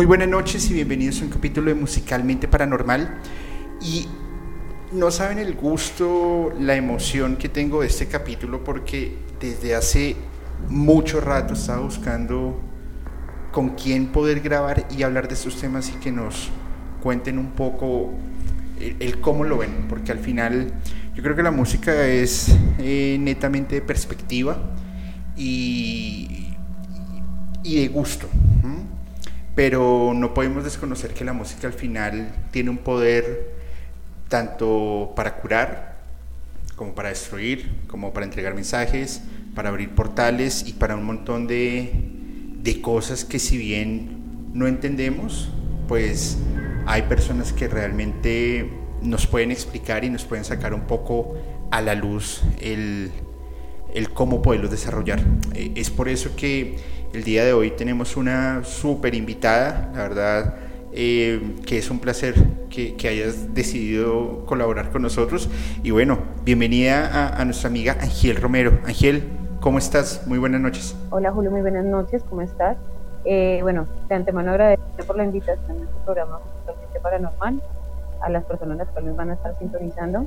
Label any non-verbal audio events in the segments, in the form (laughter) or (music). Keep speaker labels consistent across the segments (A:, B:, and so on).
A: Muy buenas noches y bienvenidos a un capítulo de Musicalmente Paranormal. Y no saben el gusto, la emoción que tengo de este capítulo porque desde hace mucho rato estaba buscando con quién poder grabar y hablar de estos temas y que nos cuenten un poco el, cómo lo ven, porque al final yo creo que la música es eh, netamente de perspectiva y, y de gusto pero no podemos desconocer que la música al final tiene un poder tanto para curar, como para destruir, como para entregar mensajes, para abrir portales y para un montón de, de cosas que si bien no entendemos, pues hay personas que realmente nos pueden explicar y nos pueden sacar un poco a la luz el, el cómo poderlos desarrollar. Eh, es por eso que el día de hoy tenemos una súper invitada, la verdad eh, que es un placer que, hayas decidido colaborar con nosotros. Y bueno, bienvenida a, nuestra amiga Ángel Romero. Ángel, ¿cómo estás? Muy buenas noches.
B: Hola Julio, muy buenas noches, ¿cómo estás? Eh, bueno, de antemano agradecerte por la invitación a este programa totalmente paranormal, a las personas las cuales van a estar sintonizando.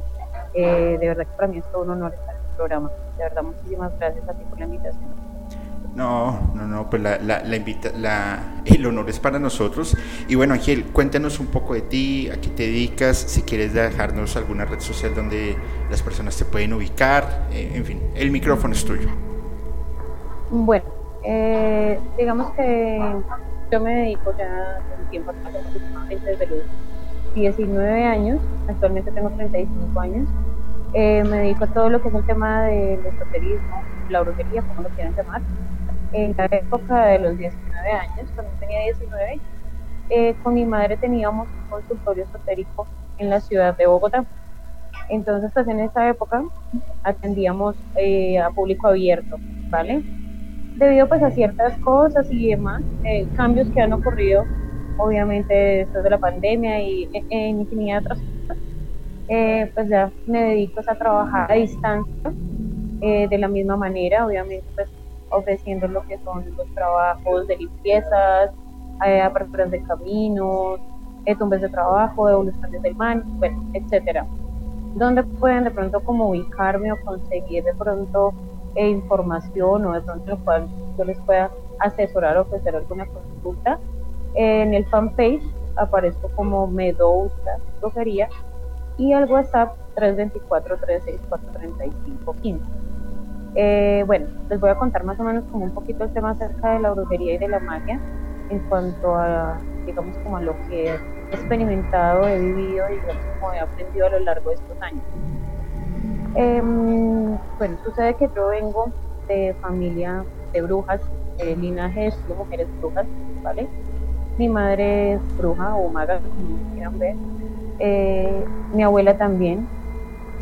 B: Eh, de verdad que para mí es todo un honor estar en este programa. De verdad, muchísimas gracias a ti por la invitación.
A: No, no, no, pues la, la, invita, la, el honor es para nosotros. Y bueno, Ángel, cuéntanos un poco de ti, a qué te dedicas, si quieres dejarnos alguna red social donde las personas te pueden ubicar, eh, en fin, el micrófono es tuyo.
B: Bueno, eh, digamos que yo me dedico ya un tiempo aproximadamente desde los 19 años, actualmente tengo 35 años, eh, me dedico a todo lo que es el tema del esoterismo, la brujería, como lo quieran llamar en la época de los 19 años, cuando tenía 19, eh, con mi madre teníamos un consultorio esotérico en la ciudad de Bogotá. Entonces, pues en esa época atendíamos eh, a público abierto, ¿vale? Debido pues a ciertas cosas y demás, eh, cambios que han ocurrido, obviamente después de la pandemia y en infinidad de otras cosas, pues ya me dedico a trabajar a distancia de la misma manera, obviamente pues ofreciendo lo que son los trabajos de limpiezas, eh, aperturas de caminos, eh, tumbes de trabajo, devoluciones del man, bueno, etcétera. Donde pueden de pronto como ubicarme o conseguir de pronto eh, información o de pronto lo cual yo les pueda asesorar o ofrecer alguna consulta. En el fanpage aparezco como Medusa Brujería y al WhatsApp 324 364 3515 eh, bueno, les voy a contar más o menos como un poquito el tema acerca de la brujería y de la magia en cuanto a, digamos, como a lo que he experimentado, he vivido y digamos, como he aprendido a lo largo de estos años. Em, bueno, sucede que yo vengo de familia de brujas, de linaje de mujeres brujas, ¿vale? Mi madre es bruja o maga, como quieran ver. Eh, mi abuela también,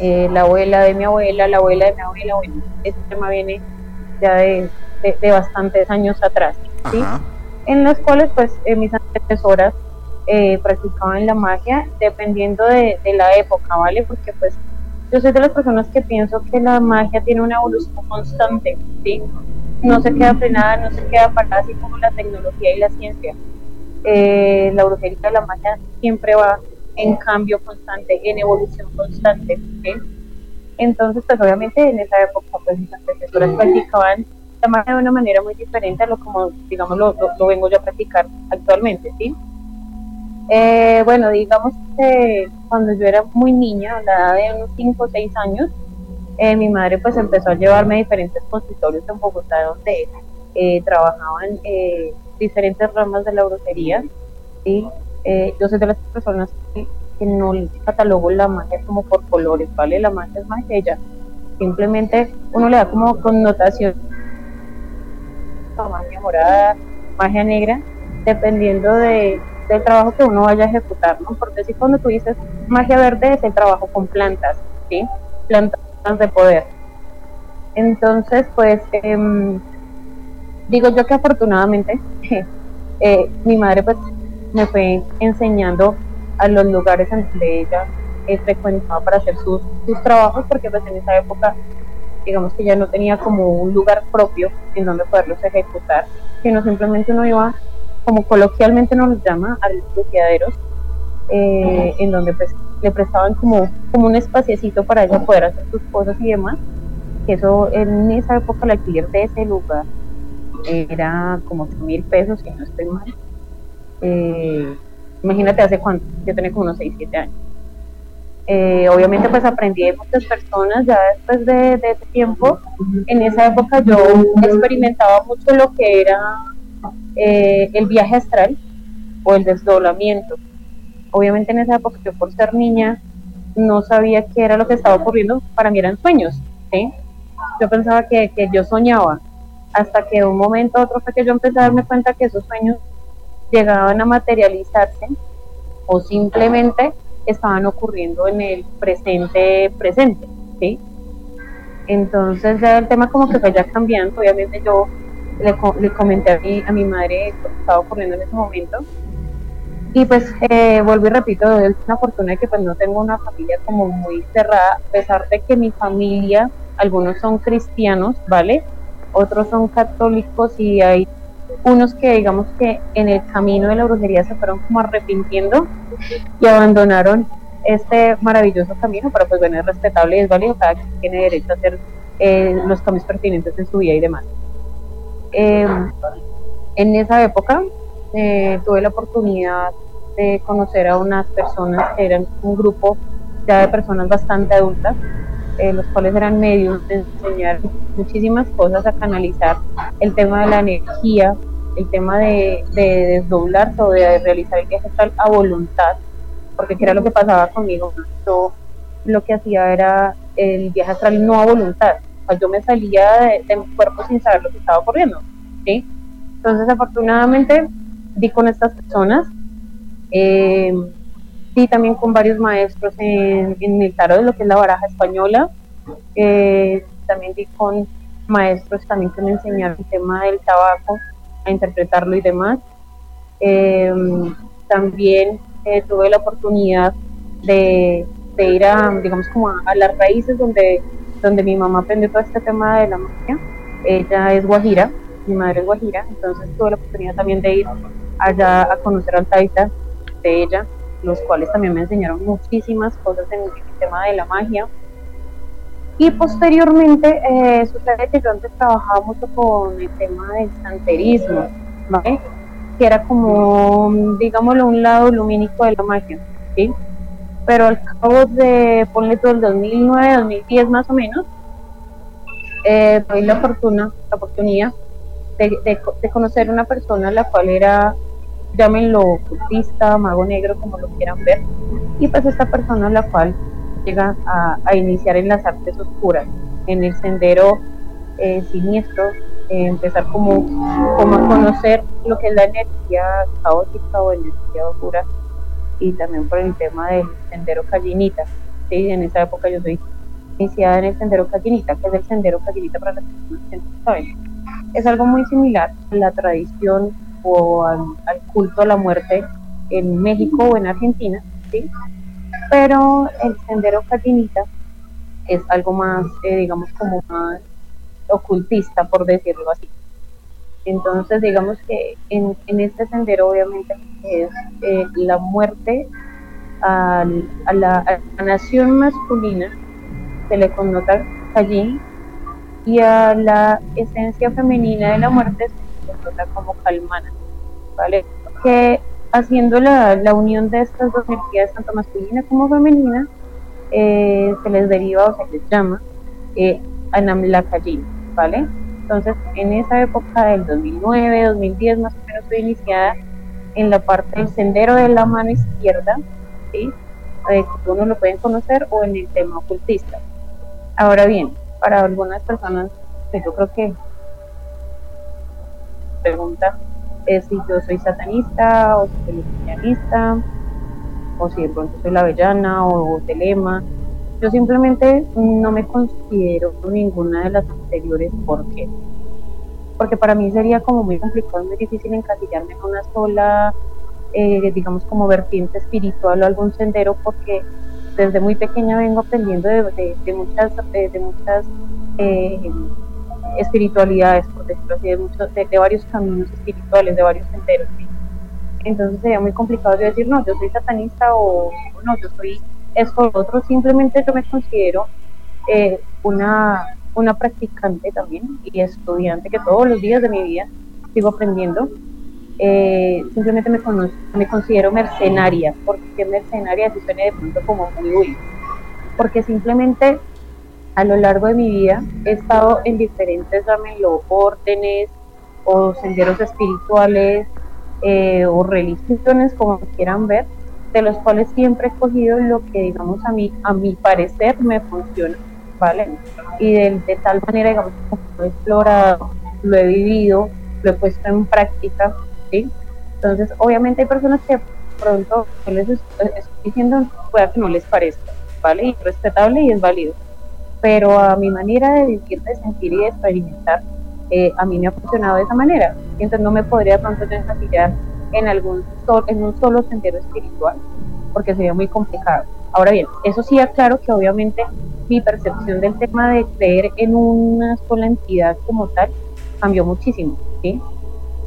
B: eh, la abuela de mi abuela, la abuela de mi abuela, bueno, este tema viene ya de, de, bastantes años atrás, ¿sí? En las cuales pues eh, mis antecesoras eh, practicaban la magia dependiendo de, de, la época, ¿vale? Porque pues yo soy de las personas que pienso que la magia tiene una evolución constante, ¿sí? No se queda frenada, no se queda parada así como la tecnología y la ciencia. la brujería la magia siempre va en cambio constante, en evolución constante. Entonces, pues obviamente en esa época pues mis profesoras practicaban la de una manera muy diferente a lo como, digamos, lo, lo, vengo yo a practicar actualmente, ¿sí? Eh, bueno, digamos que cuando yo era muy niña, a la edad de unos 5 o 6 años, eh, mi madre pues empezó a llevarme a diferentes consultorios en Bogotá donde eh, trabajaban eh, diferentes ramas de la brujería. ¿sí? Yo soy de las personas que, no catalogo la magia como por colores, ¿vale? La magia es magia. Simplemente uno le da como connotación magia morada, magia negra, dependiendo de, del trabajo que uno vaya a ejecutar, ¿no? Porque si cuando tú dices magia verde es el trabajo con plantas, ¿sí? Plantas de poder. Entonces, pues, em, digo yo que afortunadamente (laughs) eh, mi madre pues me fue enseñando a los lugares en donde ella frecuentaba para hacer sus, sus trabajos, porque pues en esa época digamos que ya no tenía como un lugar propio en donde poderlos ejecutar, sino simplemente uno iba, como coloquialmente nos llama, a los buqueaderos, eh, en donde pues le prestaban como, como un espaciecito para ella poder hacer sus cosas y demás, que eso en esa época el alquiler de ese lugar era como 8 mil pesos, si no estoy mal. Eh, imagínate hace cuánto, yo tenía como unos 6, 7 años. Eh, obviamente pues aprendí de muchas personas ya después de, ese tiempo. En esa época yo experimentaba mucho lo que era eh, el viaje astral o el desdoblamiento. Obviamente en esa época yo por ser niña no sabía qué era lo que estaba ocurriendo, para mí eran sueños. Yo pensaba que, que yo soñaba, hasta que un momento otro fue que yo empecé a darme cuenta que esos sueños llegaban a materializarse o simplemente estaban ocurriendo en el presente presente, ¿sí? Entonces el tema como que fue cambiando, obviamente yo le, le comenté a mi, a mi madre lo que estaba ocurriendo en ese momento y pues eh, vuelvo y repito, es una fortuna que pues no tengo una familia como muy cerrada, a pesar de que mi familia, algunos son cristianos, ¿vale? Otros son católicos y hay unos que digamos que en el camino de la brujería se fueron como arrepintiendo y abandonaron este maravilloso camino, pero pues bueno, es respetable y es válido, cada quien tiene derecho a hacer eh, los cambios pertinentes en su vida y demás. Eh, en esa época eh, tuve la oportunidad de conocer a unas personas que eran un grupo ya de personas bastante adultas, los cuales eran medios de enseñar muchísimas cosas, a canalizar el tema de la energía, el tema de, de desdoblarse o de realizar el viaje astral a voluntad, porque que era lo que pasaba conmigo, yo lo que hacía era el viaje astral no a voluntad, yo me salía de, mi cuerpo sin saber lo que estaba ocurriendo. Entonces afortunadamente di con estas personas, eh, di también con varios maestros en, en el tarot de lo que es la baraja española, eh, también di con maestros también que me enseñaron el tema del tabaco, a interpretarlo y demás. Em, también eh, tuve la oportunidad de, ir a, digamos, como a, las raíces donde, donde mi mamá aprendió todo este tema de la magia. Ella es guajira, mi madre es guajira, entonces tuve la oportunidad también de ir allá a conocer al taita de ella, los cuales también me enseñaron muchísimas cosas en el tema de la magia. Y posteriormente eh, sucede que yo antes trabajaba mucho con el tema del santerismo. Que era como, digámoslo, un lado lumínico de la magia, ¿sí? Pero al cabo de, ponle todo el 2009, 2010 más o menos, eh, tuve la fortuna, la oportunidad de, de, conocer una persona la cual era, llámenlo ocultista, mago negro, como lo quieran ver, y pues esta persona la cual llega a, iniciar en las artes oscuras, en el sendero eh, siniestro, eh, empezar como, como a conocer lo que es la energía caótica o energía oscura y también por el tema del sendero Callinita. ¿sí? En esa época yo soy iniciada en el sendero Callinita, que es el sendero Callinita para las personas que no saben. Es algo muy similar a la tradición o al, al culto a la muerte en México o en Argentina, ¿sí? Pero el sendero catinita es algo más, eh, digamos, como más ocultista, por decirlo así. Entonces, digamos que en, este sendero obviamente es eh, la muerte a, la, nación masculina se le connota allí y a la esencia femenina de la muerte se le connota como calmana, ¿vale? Que haciendo la, la unión de estas dos energías, tanto masculina como femenina, eh, se les deriva o se les llama eh, Anamlakajin, ¿vale? Entonces, en esa época del 2009, 2010 más o menos, fue iniciada en la parte del sendero de la mano izquierda, ¿sí? Eh, uno lo pueden conocer, o en el tema ocultista. Ahora bien, para algunas personas, pues yo creo que pregunta es si yo soy satanista o soy cristianista o si de pronto soy la avellana o telema. Yo simplemente no me considero ninguna de las anteriores. ¿Por qué? Porque para mí sería como muy complicado, muy difícil encasillarme en una sola, eh, digamos, como vertiente espiritual o algún sendero, porque desde muy pequeña vengo aprendiendo de, muchas, de, muchas eh, espiritualidades, por decirlo así, de, de, varios caminos espirituales, de varios senderos. Entonces sería muy complicado decir, no, yo soy satanista o no, yo soy esto o otro. Simplemente yo me considero eh, una, una practicante también y estudiante que todos los días de mi vida sigo aprendiendo. Eh, simplemente me, me considero mercenaria, porque mercenaria si suena de pronto como muy uy, porque simplemente a lo largo de mi vida he estado en diferentes, órdenes o senderos espirituales eh, o religiones, como quieran ver, de los cuales siempre he cogido lo que, digamos, a mí, a mi parecer me funciona, ¿vale? Y de, tal manera, digamos, lo he explorado, lo he vivido, lo he puesto en práctica, ¿sí? Entonces, obviamente hay personas que pronto les estoy diciendo, pueda que no les parezca, ¿vale? Y es respetable y es válido pero a mi manera de vivir, de sentir y de experimentar, eh, a mí me ha funcionado de esa manera. Entonces no me podría pronto encasillar en, algún en un solo sendero espiritual, porque sería muy complicado. Ahora bien, eso sí aclaro que obviamente mi percepción del tema de creer en una sola entidad como tal cambió muchísimo, ¿sí?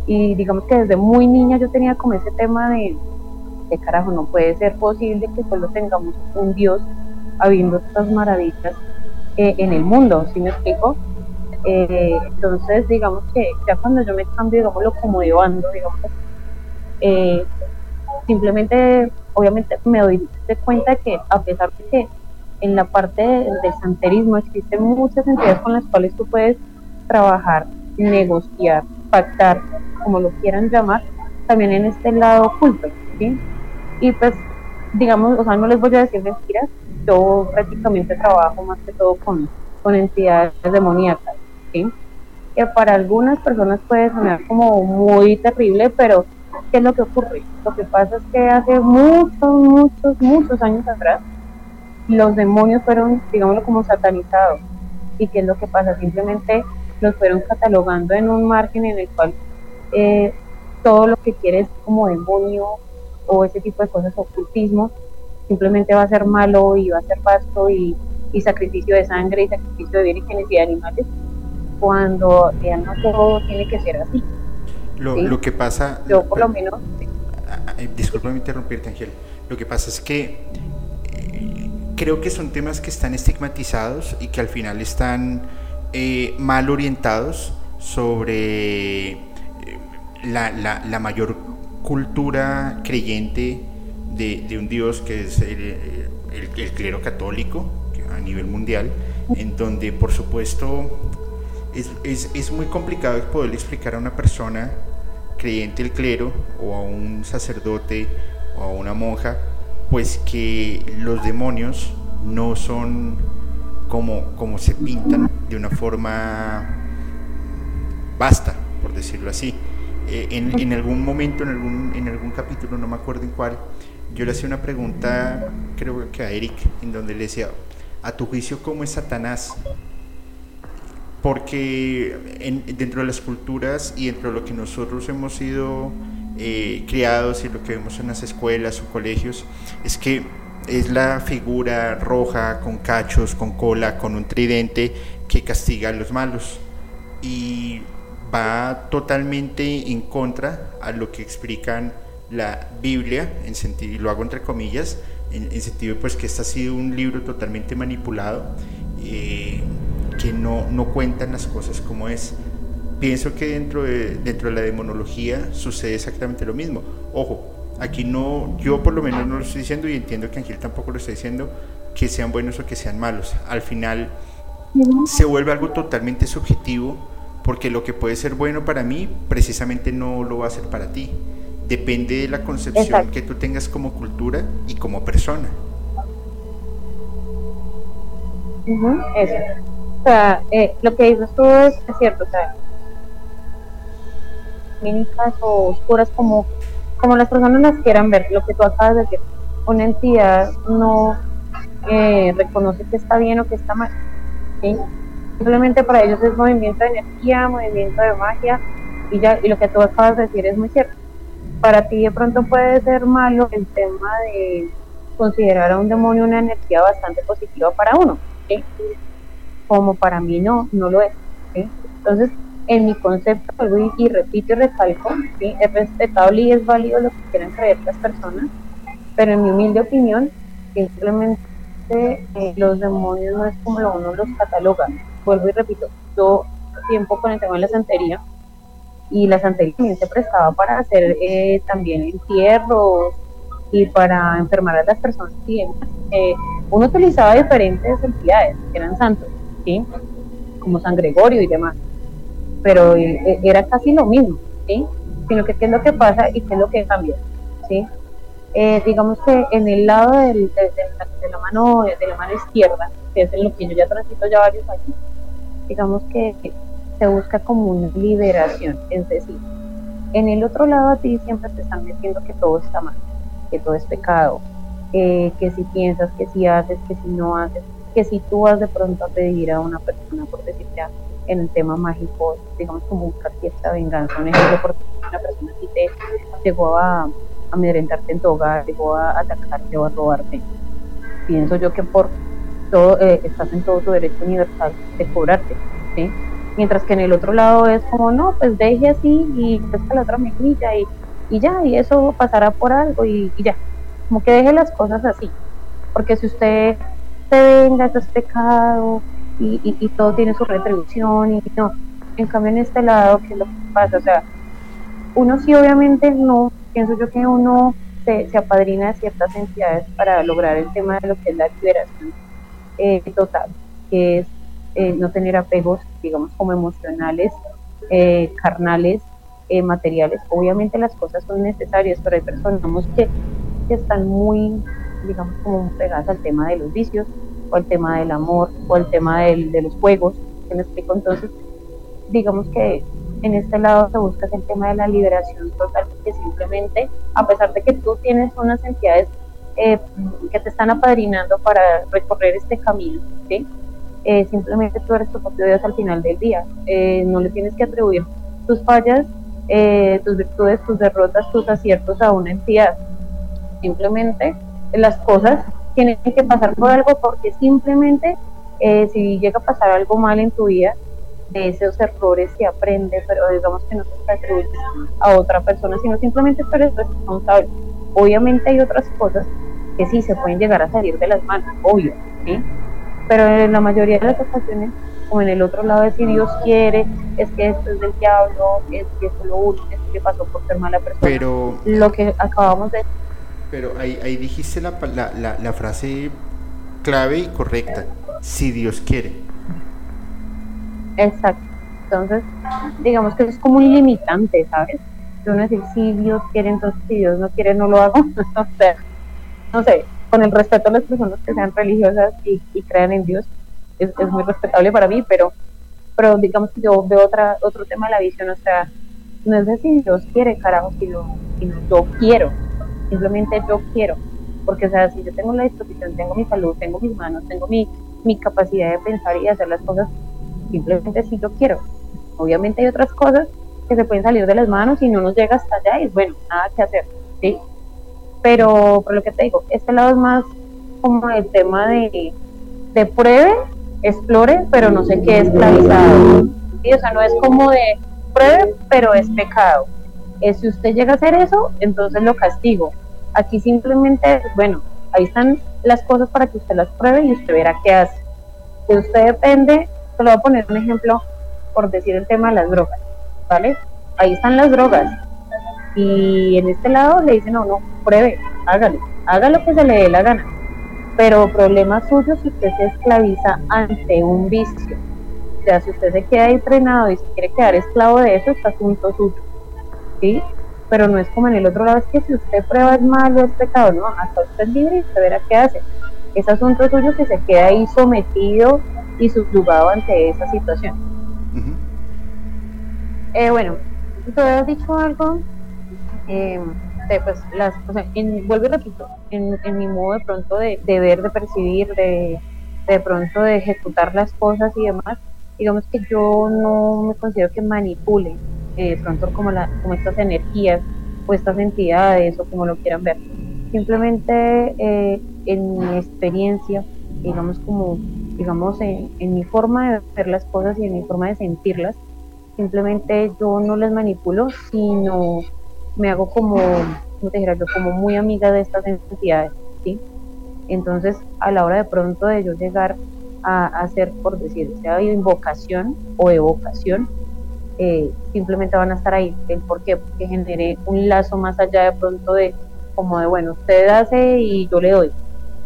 B: Y digamos que desde muy niña yo tenía como ese tema de, de carajo, no puede ser posible que solo tengamos un Dios habiendo estas maravillas eh, en el mundo, ¿sí me explico? Eh, entonces, digamos que ya cuando yo me cambio, digámoslo, como de bando, digamos, eh, simplemente, obviamente, me doy de cuenta que a pesar de que en la parte del santerismo existen muchas entidades con las cuales tú puedes trabajar, negociar, pactar, como lo quieran llamar, también en este lado oculto, ¿sí? Y pues, digamos, o sea, no les voy a decir mentiras, yo prácticamente trabajo más que todo con, con entidades demoníacas, ¿sí? que para algunas personas puede sonar como muy terrible, pero ¿qué es lo que ocurre? Lo que pasa es que hace muchos, muchos, muchos años atrás, los demonios fueron, digámoslo, como satanizados. ¿Y qué es lo que pasa? Simplemente los fueron catalogando en un margen en el cual eh, todo lo que quieres como demonio o ese tipo de cosas, ocultismo, simplemente va a ser malo y va a ser pasto y, sacrificio de sangre y sacrificio de vírgenes y de animales, cuando ya no todo tiene que ser así.
A: Lo, que pasa...
B: Yo por lo menos...
A: Ah, ah, eh, disculpa interrumpirte, Ángel. Lo que pasa es que eh, creo que son temas que están estigmatizados y que al final están eh, mal orientados sobre la, la, la mayor cultura creyente de, un Dios que es el, clero católico a nivel mundial, en donde por supuesto es, es, muy complicado poder explicar a una persona creyente el clero o a un sacerdote o a una monja, pues que los demonios no son como, como se pintan de una forma basta, por decirlo así. Eh, en, en, algún momento, en algún, en algún capítulo, no me acuerdo en cuál, yo le hacía una pregunta, creo que a Eric, en donde le decía, a tu juicio, ¿cómo es Satanás? Porque dentro de las culturas y dentro de lo que nosotros hemos sido eh, criados y lo que vemos en las escuelas o colegios, es que es la figura roja, con cachos, con cola, con un tridente, que castiga a los malos. Y va totalmente en contra a lo que explican la Biblia, en sentido, y lo hago entre comillas, en sentido pues que este ha sido un libro totalmente manipulado, eh, que no, no cuentan las cosas como es. Pienso que dentro de, dentro de la demonología sucede exactamente lo mismo. Ojo, aquí no, yo por lo menos no lo estoy diciendo y entiendo que Ángel tampoco lo está diciendo, que sean buenos o que sean malos. Al final se vuelve algo totalmente subjetivo porque lo que puede ser bueno para mí precisamente no lo va a ser para ti. Depende de la concepción que tú tengas como cultura y como persona.
B: eso. O sea, eh, lo que dices tú es, cierto, o sea, mínicas o oscuras como, como las personas las quieran ver, lo que tú acabas de decir, una entidad no eh, reconoce que está bien o que está mal. Simplemente para ellos es movimiento de energía, movimiento de magia, y ya, y lo que tú acabas de decir es muy cierto. Para ti de pronto puede ser malo el tema de considerar a un demonio una energía bastante positiva para uno, como para mí no, no lo es. Entonces, en mi concepto, y, repito y recalco, es respetable y es válido lo que quieran creer las personas, pero en mi humilde opinión, simplemente eh, los demonios no es como uno los cataloga. Vuelvo y repito, yo tiempo con el tema de la santería y la santería también se prestaba para hacer eh, también entierros y para enfermar a las personas y eh, uno utilizaba diferentes entidades que eran santos, ¿sí? como San Gregorio y demás, pero era casi lo mismo, ¿sí? sino que qué es lo que pasa y qué es lo que cambia. ¿sí? Eh, digamos que en el lado de, la mano de la mano izquierda, que es en lo que yo ya transito ya varios años, digamos que se busca como una liberación, es decir, en el otro lado a ti siempre te están diciendo que todo está mal, que todo es pecado, que si piensas, que si haces, que si no haces, que si tú vas de pronto a pedir a una persona, por decir ya en el tema mágico, digamos como buscar cierta venganza, un ejemplo, porque una persona así te llegó a amedrentarte en tu hogar, llegó a atacarte o a robarte. Pienso yo que por todo, eh, estás en todo tu derecho universal de cobrarte, ¿sí? Mientras que en el otro lado es como, no, pues deje así y pesca la otra mejilla y, y ya, y eso pasará por algo y, ya. Como que deje las cosas así. Porque si usted se venga, eso es pecado y, y, y todo tiene su retribución y no. En cambio, en este lado, ¿qué es lo que pasa? O sea, uno sí obviamente no pienso yo que uno se, apadrina de ciertas entidades para lograr el tema de lo que es la liberación eh, total, que es eh, no tener apegos, digamos, como emocionales, eh, carnales, materiales. Obviamente las cosas son necesarias, pero hay personas que, que están muy, digamos, como pegadas al tema de los vicios, o al tema del amor, o al tema de los juegos, me explico entonces, digamos que en este lado se busca el tema de la liberación total, que simplemente, a pesar de que tú tienes unas entidades eh, que te están apadrinando para recorrer este camino, eh, simplemente tú eres tu propio Dios al final del día. Eh, no le tienes que atribuir tus fallas, tus virtudes, tus derrotas, tus aciertos a una entidad. Simplemente las cosas tienen que pasar por algo porque simplemente si llega a pasar algo mal en tu vida, de esos errores se aprende, pero digamos que no se atribuye a otra persona, sino simplemente tú eres responsable. Obviamente hay otras cosas que sí se pueden llegar a salir de las manos, obvio, ¿sí? Pero en la mayoría de las ocasiones, como en el otro lado de si Dios quiere, es que esto es del diablo, es que esto lo único, es que pasó por ser mala persona.
A: Pero,
B: lo que acabamos de...
A: Pero ahí, ahí dijiste la, la, la frase clave y correcta, si Dios quiere.
B: Exacto. Entonces, digamos que es como un limitante, ¿sabes? Uno decir, si Dios quiere, entonces si Dios no quiere, no lo hago. (laughs) o sea, no sé, con el respeto a las personas que sean religiosas y, crean en Dios, es, muy respetable para mí, pero, pero digamos que yo veo otra, otro tema de la visión, o sea, no es decir Dios quiere, carajo, sino, sino yo quiero, simplemente yo quiero, porque o sea, si yo tengo la disposición, tengo mi salud, tengo mis manos, tengo mi, mi capacidad de pensar y hacer las cosas, simplemente si yo quiero. Obviamente hay otras cosas que se pueden salir de las manos y no nos llega hasta allá y bueno, nada que hacer, ¿sí? Pero por lo que te digo, este lado es más como el tema de, de pruebe, explore, pero no sé qué esclavizado. ¿sí? O sea, no es como de pruebe, pero es pecado. Eh, si usted llega a hacer eso, entonces lo castigo. Aquí simplemente, bueno, ahí están las cosas para que usted las pruebe y usted verá qué hace. De usted depende, se lo voy a poner un ejemplo por decir el tema de las drogas, ¿vale? Ahí están las drogas. Y en este lado le dicen, no, no, pruebe, hágalo, haga lo que se le dé la gana. Pero problema suyo si usted se esclaviza ante un vicio. O sea, si usted se queda ahí frenado y se quiere quedar esclavo de eso, está asunto suyo. ¿Sí? Pero no es como en el otro lado, es que si usted prueba es malo, es pecado, no, hasta usted es libre y usted verá qué hace. Es asunto suyo que se queda ahí sometido y subyugado ante esa situación. eh, bueno, tú has dicho algo eh, de pues las, o sea, en, vuelvo y repito, en, en, mi modo de pronto de, de ver, de percibir, de, de pronto de ejecutar las cosas y demás, digamos que yo no me considero que manipule eh, pronto como, la, como estas energías o estas entidades o como lo quieran ver. Simplemente eh, en mi experiencia, digamos como, digamos en, en, mi forma de ver las cosas y en mi forma de sentirlas, simplemente yo no las manipulo, sino me hago como, ¿cómo te dijera yo? Como muy amiga de estas entidades, ¿sí? Entonces, a la hora de pronto de yo llegar a, hacer, por decir, sea invocación o evocación, eh, simplemente van a estar ahí. ¿El por qué? Porque generé un lazo más allá de pronto de, como de, bueno, usted hace y yo le doy,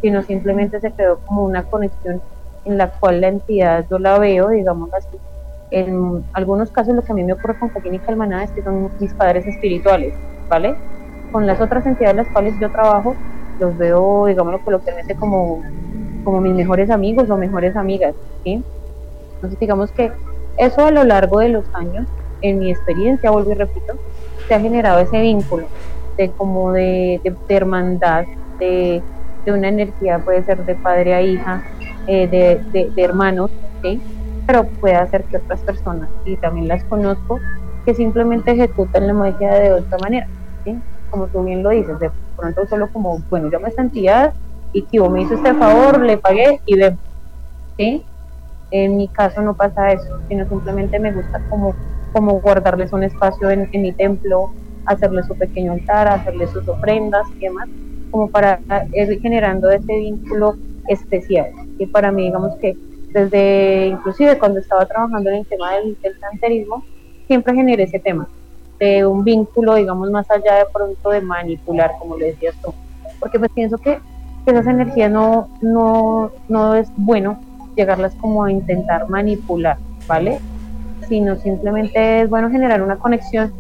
B: sino simplemente se quedó como una conexión en la cual la entidad yo la veo, digamos así, en algunos casos lo que a mí me ocurre con Joaquín y Calmaná es que son mis padres espirituales, ¿vale? Con las otras entidades las cuales yo trabajo, los veo, digámoslo coloquialmente, como, como mis mejores amigos o mejores amigas, ¿sí? Entonces digamos que eso a lo largo de los años, en mi experiencia, vuelvo y repito, se ha generado ese vínculo de como de, hermandad, de, de, una energía, puede ser de padre a hija, eh, de hermanos, ¿sí? Pero puede hacer que otras personas, y también las conozco, que simplemente ejecutan la magia de otra manera, ¿sí? Como tú bien lo dices, de pronto solo como, bueno, yo me sentía y que me hizo este favor, le pagué y ve, ¿sí? En mi caso no pasa eso, sino simplemente me gusta como, como guardarles un espacio en, en mi templo, hacerles su pequeño altar, hacerles sus ofrendas y demás, como para ir generando ese vínculo especial. Y para mí, digamos que desde inclusive cuando estaba trabajando en el tema del, del santerismo, siempre generé ese tema, de un vínculo, digamos, más allá de pronto de manipular, como le decías tú, porque pues pienso que, esas energías no, no, no es bueno llegarlas como a intentar manipular, ¿vale? Sino simplemente es bueno generar una conexión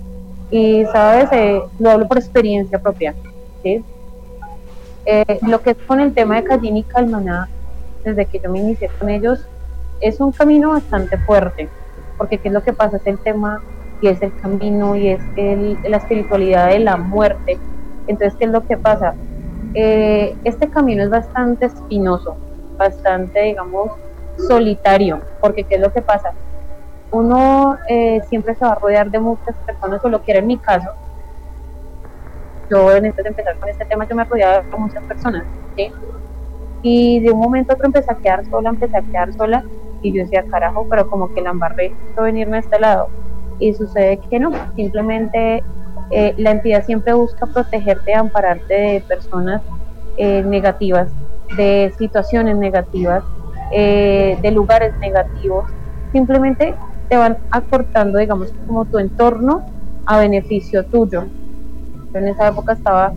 B: y, ¿sabes? Eh, lo hablo por experiencia propia, ¿sí? Eh, lo que es con el tema de Callín y Calmaná, desde que yo me inicié con ellos, es un camino bastante fuerte, porque qué es lo que pasa, es el tema y es el camino y es el, la espiritualidad de la muerte. Entonces, ¿qué es lo que pasa? Eh, este camino es bastante espinoso, bastante, digamos, solitario, porque ¿qué es lo que pasa? Uno eh, siempre se va a rodear de muchas personas, o lo que en mi caso. Yo, en este de empezar con este tema, yo me rodeaba de muchas personas, ¿sí? Y de un momento a otro empecé a quedar sola, empecé a quedar sola y yo decía, carajo, pero como que la embarré de venirme a este lado. Y sucede que no, simplemente eh, la entidad siempre busca protegerte, ampararte de personas eh, negativas, de situaciones negativas, eh, de lugares negativos. Simplemente te van acortando, digamos, como tu entorno a beneficio tuyo. Yo en esa época estaba,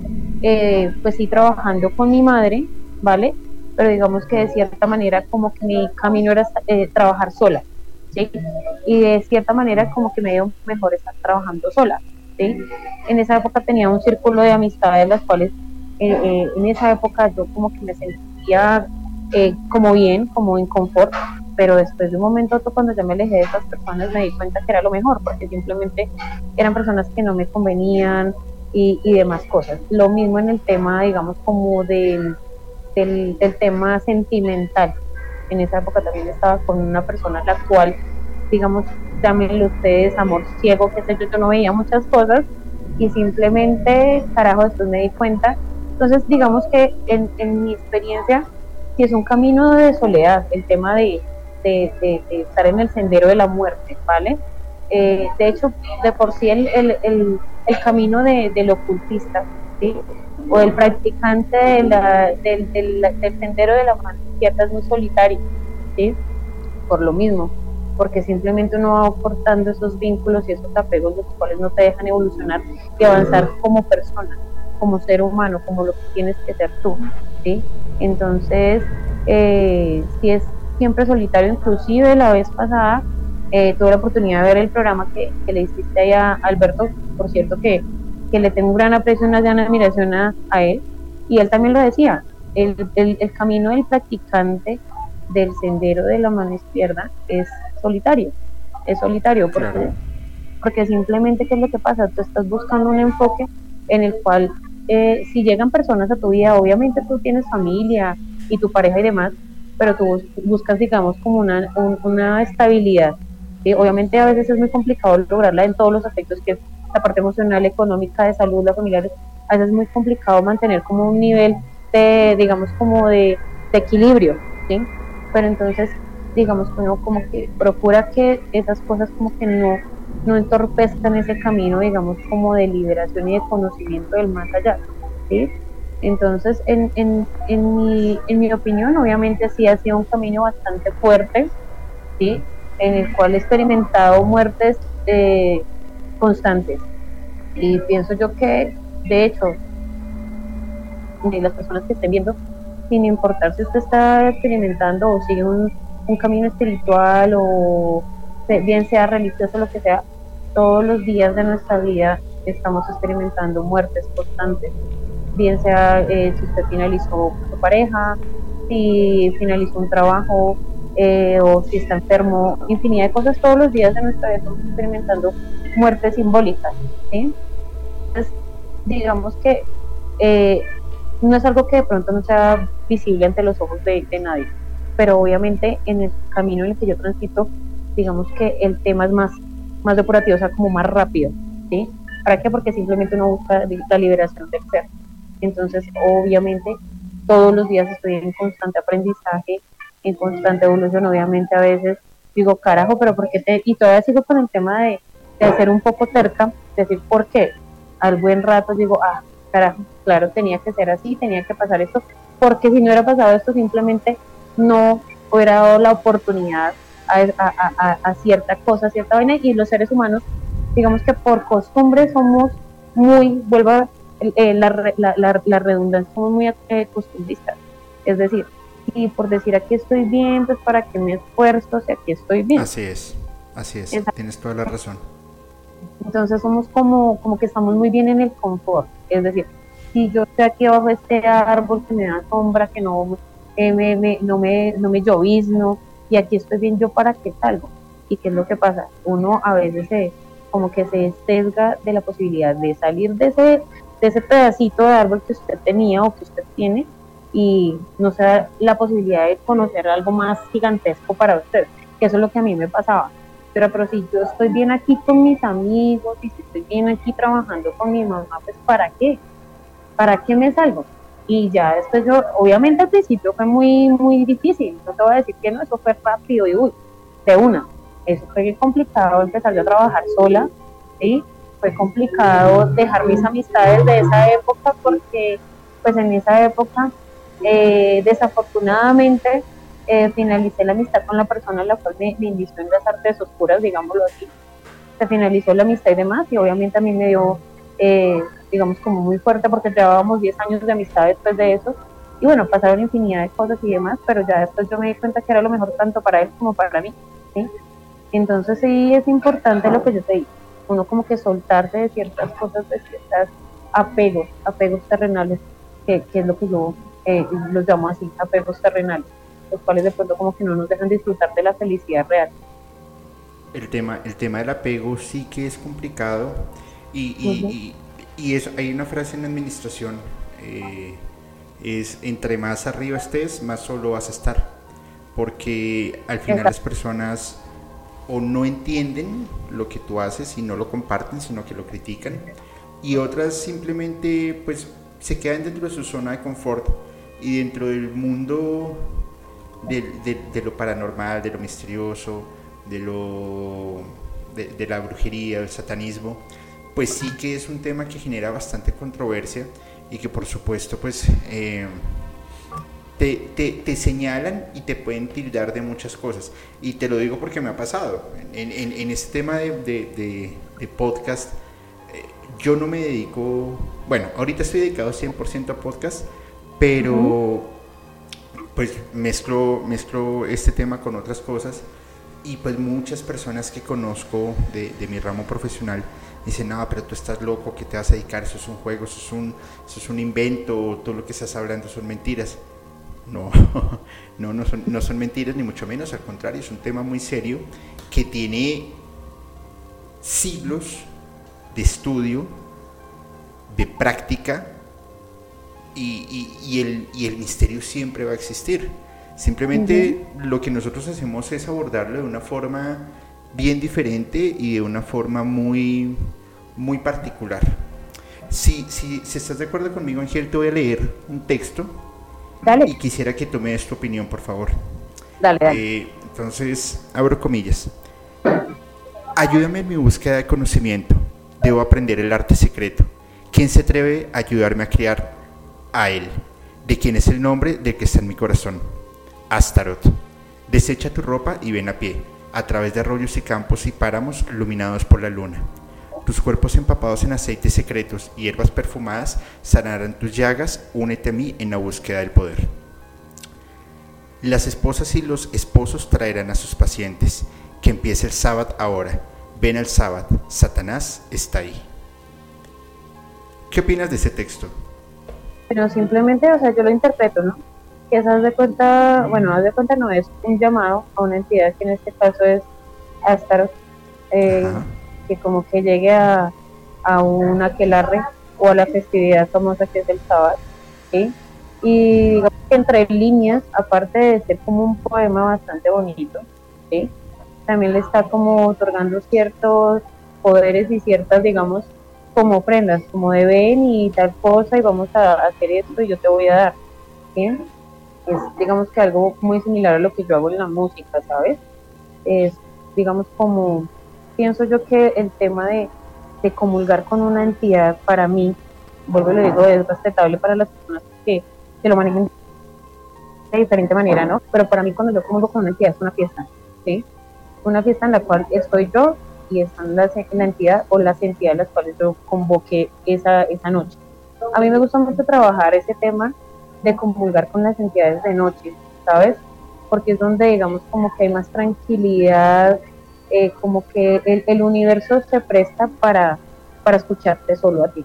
B: pues sí, trabajando con mi madre, ¿vale? Pero digamos que de cierta manera como que mi camino era eh, trabajar sola, ¿sí? Y de cierta manera como que me dio mejor estar trabajando sola, ¿sí? En esa época tenía un círculo de amistades las cuales eh, eh, en esa época yo como que me sentía como bien, como en confort, pero después de un momento cuando ya me alejé de esas personas me di cuenta que era lo mejor, porque simplemente eran personas que no me convenían y, y demás cosas. Lo mismo en el tema, digamos, como de del, tema sentimental. En esa época también estaba con una persona la cual, digamos, llámenlo ustedes amor ciego, que sé yo, yo no veía muchas cosas y simplemente, carajo, después me di cuenta. Entonces, digamos que en, mi experiencia, si es un camino de soledad, el tema de, de, de, estar en el sendero de la muerte, ¿vale? Eh, de hecho, de por sí el, el, el, el camino del ocultista, ¿sí? O el practicante de la, del, del, del, sendero de la mano izquierda es muy solitario, ¿sí? Por lo mismo, porque simplemente uno va cortando esos vínculos y esos apegos los cuales no te dejan evolucionar y avanzar como persona, como ser humano, como lo que tienes que ser tú, ¿sí? Entonces, eh, si es siempre solitario, inclusive la vez pasada eh, tuve la oportunidad de ver el programa que, que le hiciste ahí a Alberto, por cierto que que le tengo un gran aprecio, una gran admiración a, él, y él también lo decía, el, el, camino del practicante del sendero de la mano izquierda es solitario, es solitario, porque, porque simplemente, ¿qué es lo que pasa? Tú estás buscando un enfoque en el cual, eh, si llegan personas a tu vida, obviamente tú tienes familia y tu pareja y demás, pero tú buscas, digamos, como una, una estabilidad. y Obviamente a veces es muy complicado lograrla en todos los aspectos que la parte emocional, económica, de salud, la familiar, a veces es muy complicado mantener como un nivel de, digamos, como de, equilibrio, ¿sí? Pero entonces, digamos, uno como que procura que esas cosas como que no, no entorpezcan ese camino, digamos, como de liberación y de conocimiento del más allá, ¿sí? Entonces, en, en, en, mi, en mi opinión, obviamente sí ha sido un camino bastante fuerte, ¿sí? En el cual he experimentado muertes eh, constantes. Y pienso yo que, de hecho, las personas que estén viendo, sin importar si usted está experimentando o sigue un, un camino espiritual o bien sea religioso, lo que sea, todos los días de nuestra vida estamos experimentando muertes constantes. Bien sea eh, si usted finalizó su pareja, si finalizó un trabajo, eh, o si está enfermo, infinidad de cosas todos los días de nuestra vida estamos experimentando muertes simbólicas. ¿sí? Entonces, digamos que eh, no es algo que de pronto no sea visible ante los ojos de, nadie, pero obviamente en el camino en el que yo transito, digamos que el tema es más, más depurativo, o sea, como más rápido. ¿sí? ¿Para qué? Porque simplemente uno busca la liberación del ser. Entonces, obviamente, todos los días estoy en constante aprendizaje, en constante evolución, obviamente a veces digo, carajo, pero ¿por qué te...? Y todavía sigo con el tema de, de ser un poco cerca, decir, ¿por qué? Al buen rato digo, ah, carajo, claro, tenía que ser así, tenía que pasar esto, porque si no hubiera pasado esto, simplemente no hubiera dado la oportunidad a, a, a, cierta cosa, a cierta vaina, y los seres humanos, digamos que por costumbre somos muy, vuelvo eh, la, la, la, redundancia, somos muy eh, costumbristas, es decir, y por decir aquí estoy bien, pues para que me esfuerzo, o sea, aquí estoy bien.
A: Así es, así es, tienes toda la razón.
B: Entonces somos como, como que estamos muy bien en el confort, es decir, si yo estoy aquí abajo de este árbol que me da sombra, que no, eh, me, no, me, no me llovizno, y aquí estoy bien, yo para qué salgo. ¿Y qué es lo que pasa? Uno a veces se, como que se sesga de la posibilidad de salir de ese, de ese pedacito de árbol que usted tenía o que usted tiene y no se da la posibilidad de conocer algo más gigantesco para usted, que eso es lo que a mí me pasaba. Pero, pero si yo estoy bien aquí con mis amigos y si estoy bien aquí trabajando con mi mamá, pues ¿para qué? ¿Para qué me salgo? Y ya después yo, obviamente al principio fue muy, muy difícil, no te voy a decir que no, eso fue rápido y uy, de una. Eso fue complicado empezar yo a trabajar sola, ¿sí? Fue complicado dejar mis amistades de esa época porque pues en esa época eh, desafortunadamente, eh, finalicé la amistad con la persona la cual me, me en las artes oscuras, digámoslo así. Se finalizó la amistad y demás, y obviamente a mí me dio, eh, digamos, como muy fuerte porque llevábamos 10 años de amistad después de eso. Y bueno, pasaron infinidad de cosas y demás, pero ya después yo me di cuenta que era lo mejor tanto para él como para mí. ¿sí? Entonces sí es importante lo que yo te digo, uno como que soltarse de ciertas cosas, de ciertos apegos, apegos terrenales, que, que es lo que yo eh, los llamo así, apegos terrenales, los cuales de pronto como que no nos dejan disfrutar de la felicidad real.
A: El tema, el tema del apego sí que es complicado y, y, eso, hay una frase en la administración, eh, es entre más arriba estés, más solo vas a estar, porque al final las personas o no entienden lo que tú haces y no lo comparten, sino que lo critican, y otras simplemente pues se quedan dentro de su zona de confort y dentro del mundo de, lo paranormal, de lo misterioso, de, lo, de, la brujería, del satanismo, pues sí que es un tema que genera bastante controversia y que por supuesto pues eh, te, señalan y te pueden tildar de muchas cosas. Y te lo digo porque me ha pasado. En, en, este tema de, podcast, eh, yo no me dedico, bueno, ahorita estoy dedicado 100% a podcast, pero pues mezclo, mezclo este tema con otras cosas y pues muchas personas que conozco de, mi ramo profesional dicen, no, pero tú estás loco, ¿qué te vas a dedicar? Eso es un juego, eso es un, eso es un invento, todo lo que estás hablando son mentiras. No, (laughs) no, no son, no son mentiras ni mucho menos, al contrario, es un tema muy serio que tiene siglos de estudio, de práctica y, el, y el misterio siempre va a existir. Simplemente lo que nosotros hacemos es abordarlo de una forma bien diferente y de una forma muy, muy particular. Si, si, si estás de acuerdo conmigo, Ángel, te voy a leer un texto Dale. Y quisiera que tomes tu opinión, por favor.
B: Dale, dale.
A: Eh, entonces, abro comillas. Ayúdame en mi búsqueda de conocimiento. Debo aprender el arte secreto. ¿Quién se atreve a ayudarme a criar a él? ¿De quién es el nombre del que está en mi corazón? Astaroth. Desecha tu ropa y ven a pie, a través de arroyos y campos y páramos iluminados por la luna. Tus cuerpos empapados en aceites secretos y hierbas perfumadas sanarán tus llagas, únete a mí en la búsqueda del poder. Las esposas y los esposos traerán a sus pacientes. Que empiece el sábado ahora. Ven al sábado. Satanás está ahí. ¿Qué opinas de ese texto?
B: Pero simplemente, o sea, yo lo interpreto, ¿no? Que haz de cuenta, bueno, haz de cuenta no es un llamado a una entidad que en este caso es Astaroth. Eh, que como que llegue a, a un aquelarre o a la festividad famosa que es el sábado. ¿sí? Y digamos que entre líneas, aparte de ser como un poema bastante bonito, ¿sí? también le está como otorgando ciertos poderes y ciertas, digamos, como ofrendas, como de ven y tal cosa y vamos a hacer esto y yo te voy a dar. ¿sí? Es digamos que algo muy similar a lo que yo hago en la música, ¿sabes? Es digamos como pienso yo que el tema de, comulgar con una entidad para mí, vuelvo y lo digo, es respetable para las personas que, lo manejen de diferente manera, ¿no? Pero para mí cuando yo comulgo con una entidad es una fiesta, ¿sí? Una fiesta en la cual estoy yo y están las, la entidad o las entidades las cuales yo convoqué esa, esa noche. A mí me gusta mucho trabajar ese tema de comulgar con las entidades de noche, ¿sabes? Porque es donde digamos como que hay más tranquilidad, eh, como que el, universo se presta para, para escucharte solo a ti.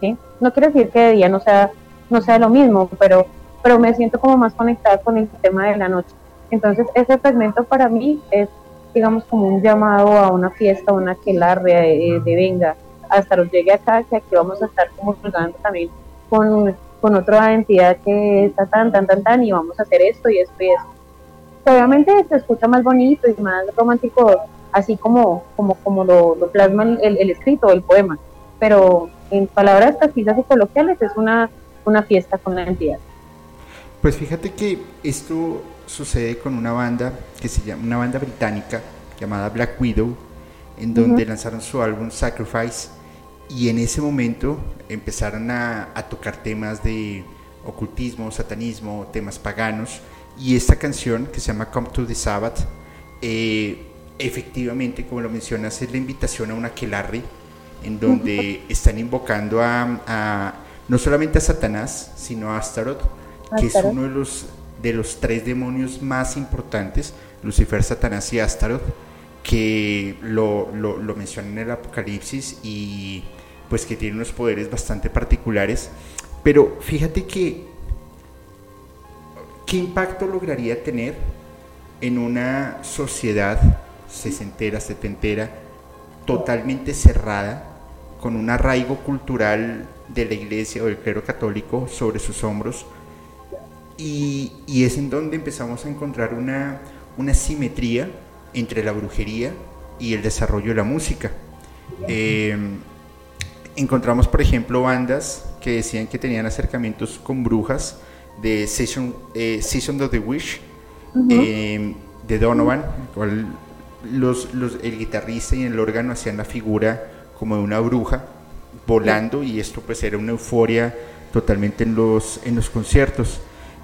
B: ¿sí? No quiere decir que de día no sea, no sea lo mismo, pero, pero me siento como más conectada con el tema de la noche. Entonces ese fragmento para mí es, digamos, como un llamado a una fiesta, una que de, de venga, hasta los llegue acá, que aquí vamos a estar como jugando también con, con otra entidad que está tan, tan, tan, tan, y vamos a hacer esto y esto y esto. Obviamente se escucha más bonito y más romántico así como, como, como lo, lo plasma el, el, escrito, el poema. Pero en palabras precisas y coloquiales es una, una fiesta con la entidad.
A: Pues fíjate que esto sucede con una banda que se llama, una banda británica llamada Black Widow, en donde lanzaron su álbum Sacrifice y en ese momento empezaron a, a, tocar temas de ocultismo, satanismo, temas paganos y esta canción que se llama Come to the Sabbath eh, efectivamente, como lo mencionas, es la invitación a una aquelarre, en donde están invocando a, no solamente a Satanás, sino a Astaroth, que es uno de los, de los tres demonios más importantes, Lucifer, Satanás y Astaroth, que lo, lo, mencionan en el Apocalipsis y pues que tiene unos poderes bastante particulares. Pero fíjate que, ¿qué impacto lograría tener en una sociedad sesentera, setentera, totalmente cerrada, con un arraigo cultural de la iglesia o del clero católico sobre sus hombros. Y, es en donde empezamos a encontrar una, una, simetría entre la brujería y el desarrollo de la música. Em, encontramos, por ejemplo, bandas que decían que tenían acercamientos con brujas de Season, eh, Season of the Wish, em, de Donovan, los, el guitarrista y el órgano hacían la figura como de una bruja volando y esto pues era una euforia totalmente en los, en los conciertos.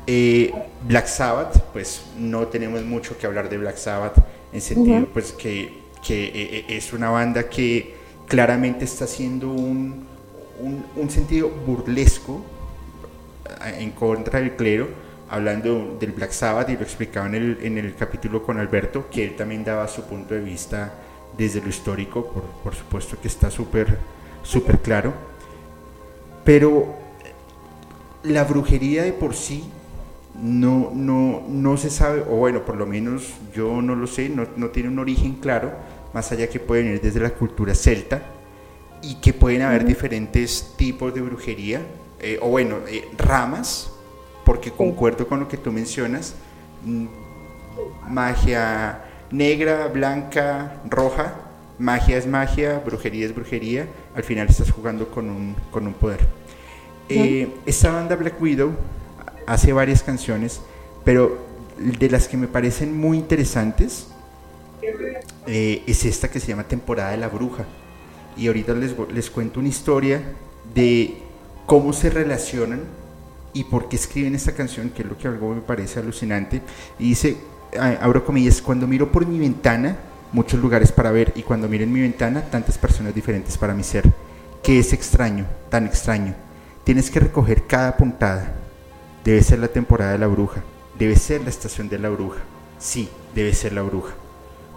A: Eh, Black Sabbath, pues no tenemos mucho que hablar de Black Sabbath, en sentido pues que, que eh, eh, es una banda que claramente está haciendo un, un, sentido burlesco en contra del clero, hablando del Black Sabbath y lo explicaba en el, en el capítulo con Alberto, que él también daba su punto de vista desde lo histórico, por, por supuesto que está súper súper claro, pero la brujería de por sí no, no, no se sabe, o bueno, por lo menos yo no lo sé, no, no tiene un origen claro, más allá que puede venir desde la cultura celta y que pueden haber diferentes tipos de brujería, eh, o bueno, eh, ramas, porque concuerdo con lo que tú mencionas, mm, magia negra, blanca, roja, magia es magia, brujería es brujería, al final estás jugando con un, con un poder. Eh, esta banda Black Widow hace varias canciones, pero de las que me parecen muy interesantes eh, es esta que se llama Temporada de la Bruja. Y ahorita les, les cuento una historia de cómo se relacionan y por qué escriben esta canción, que es lo que algo me parece alucinante. Y dice, abro comillas, cuando miro por mi ventana, muchos lugares para ver, y cuando miro en mi ventana, tantas personas diferentes para mi ser. Que es extraño, tan extraño. Tienes que recoger cada puntada, Debe ser la temporada de la bruja. Debe ser la estación de la bruja. Sí, debe ser la bruja.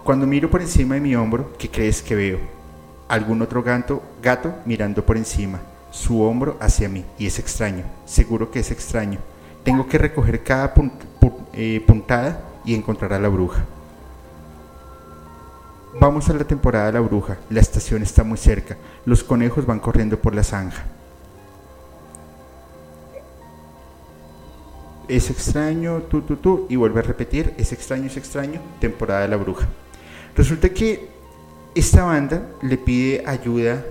A: Cuando miro por encima de mi hombro, ¿qué crees que veo? Algún otro gato, gato mirando por encima, su hombro hacia mí. Y es extraño, seguro que es extraño. Tengo que recoger cada eh, puntada y encontrar a la bruja. Vamos a la temporada de la bruja. La estación está muy cerca. Los conejos van corriendo por la zanja. Es extraño, tú, tú, tú, y vuelve a repetir, es extraño, es extraño, temporada de la bruja. Resulta que esta banda le pide ayuda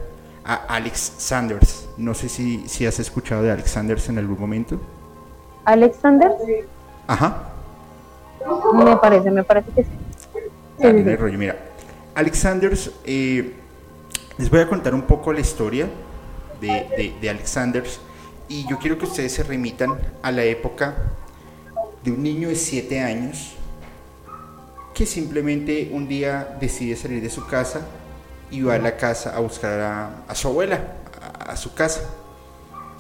A: a Alex Sanders. No sé si, si has escuchado de Alex Sanders en algún momento.
B: ¿Alex Sanders?
A: Ajá.
B: Me parece, me parece que sí.
A: sí, rollo. Mira, Alex Sanders, eh, les voy a contar un poco la historia de, de, de Alex Sanders y yo quiero que ustedes se remitan a la época de un niño de 7 años que simplemente un día decide salir de su casa y va a la casa a buscar a, su abuela, a, su casa.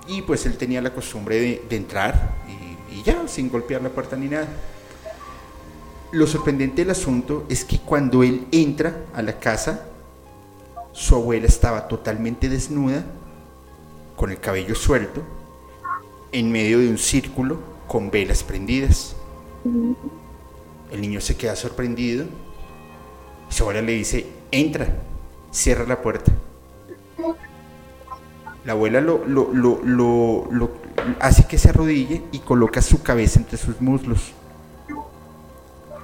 A: Y pues él tenía la costumbre de, entrar y, y, ya, sin golpear la puerta ni nada. Lo sorprendente del asunto es que cuando él entra a la casa, su abuela estaba totalmente desnuda, con el cabello suelto, en medio de un círculo con velas prendidas. El niño se queda sorprendido. Su abuela le dice, entra, cierra la puerta. La abuela lo, lo, lo, hace que se arrodille y coloca su cabeza entre sus muslos.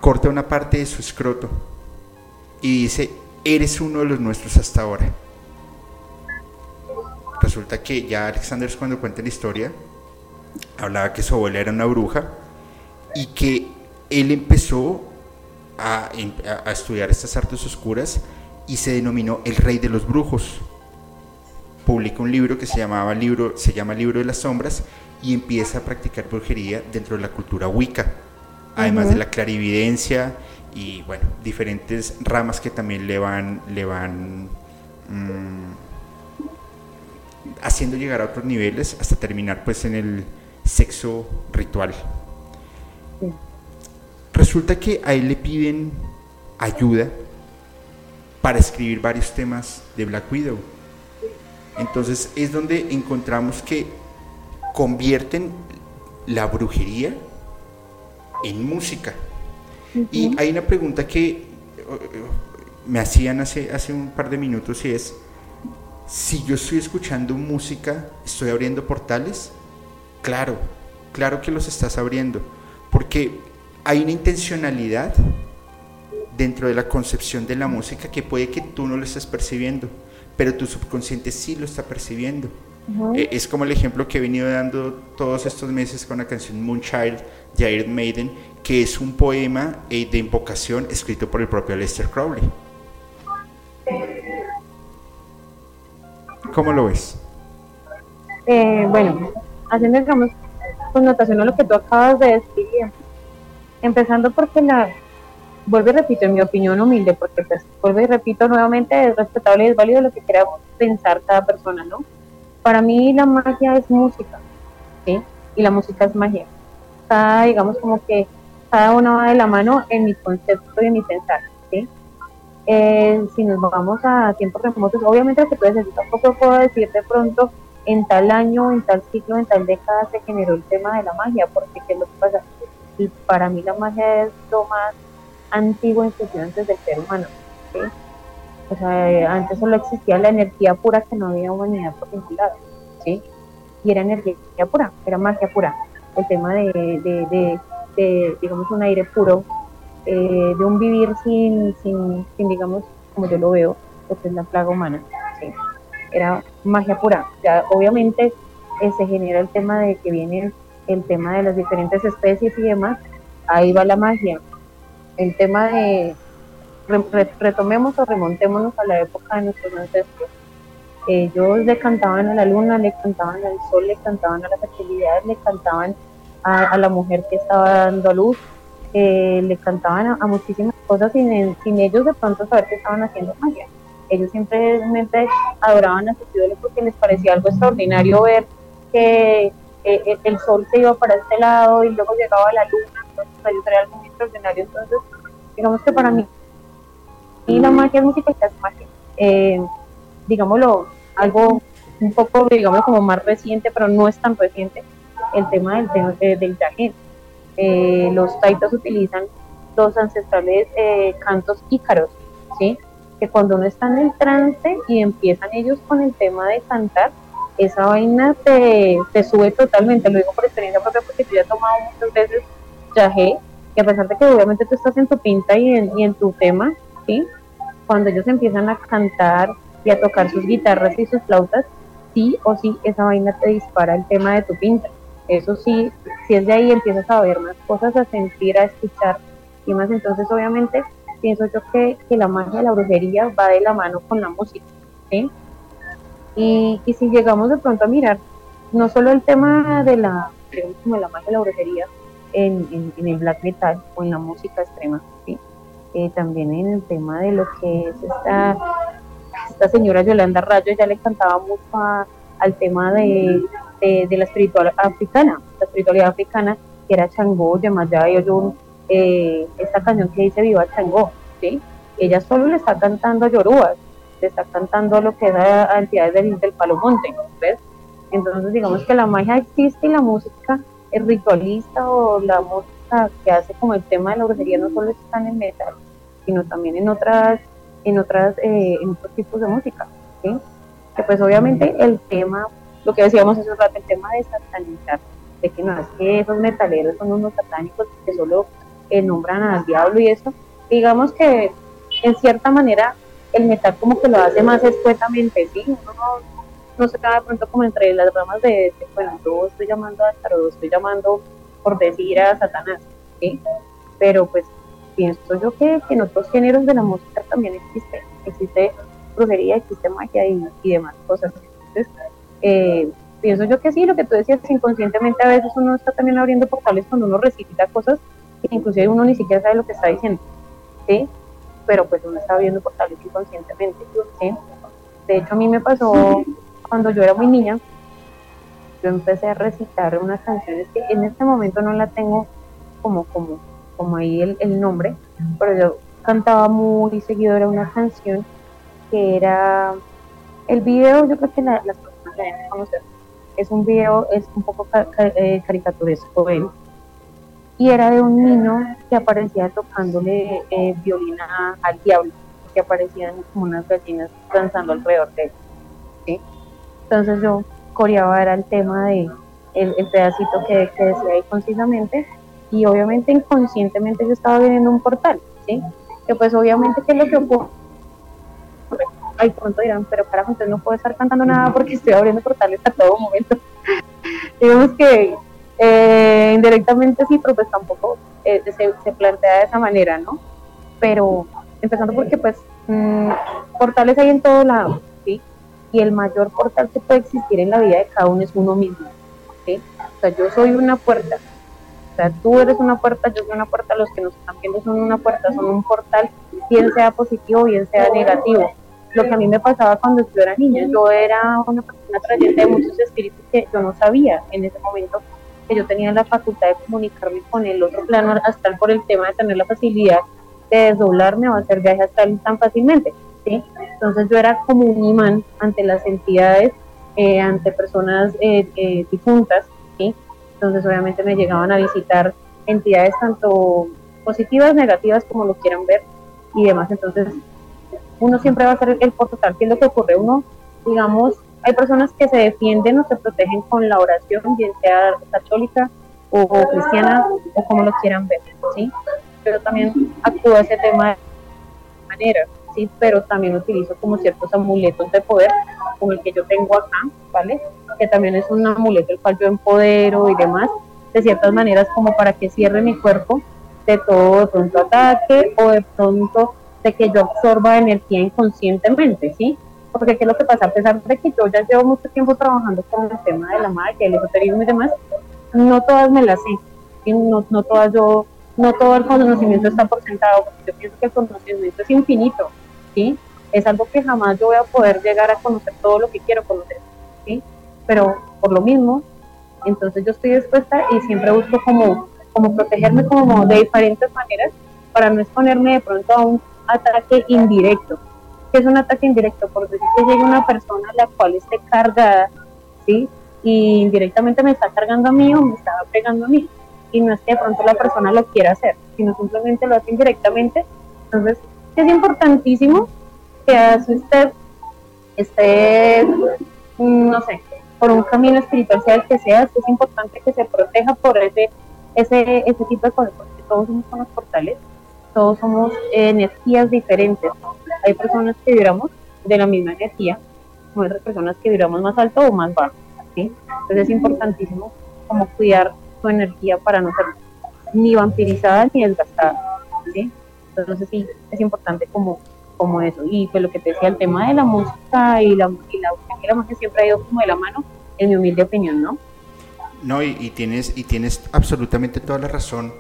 A: Corta una parte de su escroto y dice, eres uno de los nuestros hasta ahora. Resulta que ya Alexander cuando cuenta la historia, hablaba que su abuela era una bruja y que él empezó a, estudiar estas artes oscuras y se denominó el rey de los brujos. Publica un libro que se, llamaba libro, se llama Libro de las Sombras y empieza a practicar brujería dentro de la cultura Wicca, además de la clarividencia y bueno, diferentes ramas que también le van, le van mm, haciendo llegar a otros niveles hasta terminar pues en el sexo ritual. Resulta que a él le piden ayuda para escribir varios temas de Black Widow. Entonces es donde encontramos que convierten la brujería en música. Y hay una pregunta que eh, me hacían hace, hace un par de minutos y es, si yo estoy escuchando música, ¿estoy abriendo portales? Claro, claro que los estás abriendo, porque hay una intencionalidad dentro de la concepción de la música que puede que tú no lo estés percibiendo, pero tu subconsciente sí lo está percibiendo. Eh, es como el ejemplo que he venido dando todos estos meses con la canción Moonchild de Iron Maiden, que es un poema eh, de invocación escrito por el propio Lester Crowley. ¿Cómo lo ves?
B: Eh, bueno, haciendo, digamos, connotación a lo que tú acabas de decir, empezando porque la, vuelvo y repito, en mi opinión humilde, porque pues, vuelvo y repito nuevamente, es respetable y es válido lo que queramos pensar cada persona, ¿no? Para mí la magia es música, ¿sí? Y la música es magia. Cada, digamos, como que cada una va de la mano en mi concepto y en mi pensar, ¿sí? Eh, si nos vamos a tiempos remotos, obviamente tú dices, yo tampoco puedo decir de pronto en tal año, en tal ciclo, en tal década se generó el tema de la magia, porque ¿qué es lo que pasa? Y para mí la magia es lo más antiguo inclusive antes del ser humano. O sea, antes solo existía la energía pura que no había humanidad por ningún ¿sí? Y era energía pura, era magia pura. El tema de, de, de, digamos, un aire puro, eh, de un vivir sin, sin, sin, digamos, como yo lo veo, lo que es la plaga humana, ¿sí? Era magia pura. Ya, obviamente eh, se genera el tema de que viene el tema de las diferentes especies y demás, ahí va la magia. El tema de retomemos o remontémonos a la época de nuestros ancestros. Ellos le cantaban a la luna, le cantaban al sol, le cantaban a las actividades, le cantaban a, la mujer que estaba dando a luz, eh, le cantaban a, muchísimas cosas sin, sin ellos de pronto saber que estaban haciendo magia. Ellos simplemente adoraban a sus ídolos porque les parecía algo extraordinario ver que eh, eh, el sol se iba para este lado y luego llegaba la luna, entonces ellos era algo muy extraordinario. Entonces, digamos que para mí y la magia música es magia. Eh, digámoslo, algo un poco, digamos, como más reciente, pero no es tan reciente, el tema del, del, del eh, los taitas utilizan los ancestrales eh, cantos ícaros, ¿sí? que cuando uno está en el trance y empiezan ellos con el tema de cantar, esa vaina te, te sube totalmente, lo digo por experiencia propia porque yo ya he tomado muchas veces yagé, y a pesar de que obviamente tú estás en tu pinta y en, y en tu tema, ¿sí? cuando ellos empiezan a cantar y a tocar sus guitarras y sus flautas, sí o sí esa vaina te dispara el tema de tu pinta. Eso sí, si es de ahí empiezas a ver más cosas, a sentir, a escuchar y más. Entonces, obviamente, pienso yo que, la magia de la brujería va de la mano con la música. ¿sí? Y, si llegamos de pronto a mirar, no solo el tema de la, como la magia de la brujería en, en el black metal o en la música extrema, ¿sí? Eh, también en el tema de lo que es esta, esta señora Yolanda Rayo, ya le cantaba mucho al tema de, de, la espiritualidad africana, la espiritualidad africana, que era Changó, Yemayá y eh, esta canción que dice Viva Changó, ¿sí? Ella solo le está cantando a Yorubas, le está cantando lo que es a, entidades del, del Palomonte, ¿ves? Entonces digamos que la magia existe y la música es ritualista o la música que hace como el tema de la brujería no solo está en el metal, sino también en otras, en otras, eh, en otros tipos de música, ¿sí? Que pues obviamente el tema, lo que decíamos hace un rato, el tema de satanizar, de que no es que esos metaleros son unos satánicos que solo eh, nombran al diablo y eso, digamos que en cierta manera el metal como que lo hace más escuetamente, ¿sí? Uno no, no se queda de pronto como entre las ramas de, bueno, yo estoy llamando a Tarot, estoy llamando por decir a Satanás, ¿sí? Pero pues pienso yo que, en otros géneros de la música también existe, existe brujería, existe magia y, demás cosas. Entonces, eh, pienso yo que sí, lo que tú decías, inconscientemente a veces uno está también abriendo portales cuando uno recita cosas que inclusive uno ni siquiera sabe lo que está diciendo, ¿sí? Pero pues uno está abriendo portales inconscientemente, ¿sí? De hecho, a mí me pasó cuando yo era muy niña, yo empecé a recitar unas canciones que en este momento no la tengo como, como, como ahí el, nombre, pero yo cantaba muy seguido, era una canción que era, el video yo creo que las es un video, es un poco eh, caricaturesco él, y era de un niño que aparecía tocándole eh, violina al diablo, que aparecían como unas gallinas danzando alrededor de él. Entonces yo coreaba era el tema de el, pedacito que, que, decía ahí concisamente y obviamente inconscientemente yo estaba viendo un portal, ¿sí? Que pues obviamente qué es lo que ocurre. Ay, pronto dirán, pero carajo, entonces no puedo estar cantando nada porque estoy abriendo portales a todo momento. (laughs) Digamos que eh, indirectamente sí, pero pues tampoco eh, se, plantea de esa manera, ¿no? Pero empezando porque pues mm, portales hay en todo lado, y el mayor portal que puede existir en la vida de cada uno es uno mismo. ¿sí? O sea, yo soy una puerta. O sea, tú eres una puerta, yo soy una puerta, los que nos están viendo son una puerta, son un portal, bien sea positivo, bien sea negativo. Lo que a mí me pasaba cuando yo era niña, yo era una persona trayente de muchos espíritus que yo no sabía en ese momento que yo tenía la facultad de comunicarme con el otro plano astral por el tema de tener la facilidad de desdoblarme o hacer viajes tan fácilmente. ¿sí? Entonces yo era como un imán ante las entidades, eh, ante personas eh, eh, difuntas, ¿sí? entonces obviamente me llegaban a visitar entidades tanto positivas, negativas, como lo quieran ver y demás. Entonces uno siempre va a ser el portal. ¿Qué es lo que ocurre? Uno, digamos, hay personas que se defienden o se protegen con la oración, bien sea católica o, cristiana o como lo quieran ver, ¿sí? Pero también actúa ese tema de manera, ¿sí? Pero también utilizo como ciertos amuletos de poder, como el que yo tengo acá, ¿vale? Que también es un amuleto el cual yo empodero y demás, de ciertas maneras como para que cierre mi cuerpo de todo de pronto ataque o de pronto de que yo absorba energía inconscientemente, ¿sí? porque qué es lo que pasa, a pesar de que yo ya llevo mucho tiempo trabajando con el tema de la magia, el esoterismo y demás, no todas me las sé, no, no todas yo, no todo el conocimiento está por sentado, porque yo pienso que el conocimiento es infinito, ¿sí? Es algo que jamás yo voy a poder llegar a conocer todo lo que quiero conocer, ¿sí? Pero por lo mismo, entonces yo estoy dispuesta y siempre busco como, como protegerme como de diferentes maneras para no exponerme de pronto a un ataque indirecto, que es un ataque indirecto, por decir que llega una persona la cual esté cargada, ¿sí? Y indirectamente me está cargando a mí o me está pegando a mí. Y no es que de pronto la persona lo quiera hacer, sino simplemente lo hace indirectamente. Entonces, es importantísimo que si usted esté, no sé, por un camino espiritual, sea el que sea, es importante que se proteja por ese, ese, ese tipo de cosas, porque todos somos los portales, todos somos energías diferentes. Hay personas que vibramos de la misma energía, como otras personas que vibramos más alto o más bajo. ¿sí? Entonces es importantísimo como cuidar su energía para no ser ni vampirizada ni desgastada. ¿sí? Entonces sí, es importante como, como eso. Y pues lo que te decía, el tema de la música y la, y la, y la magia siempre ha ido como de la mano, en mi humilde opinión, ¿no?
A: No, y, y, tienes, y tienes absolutamente toda la razón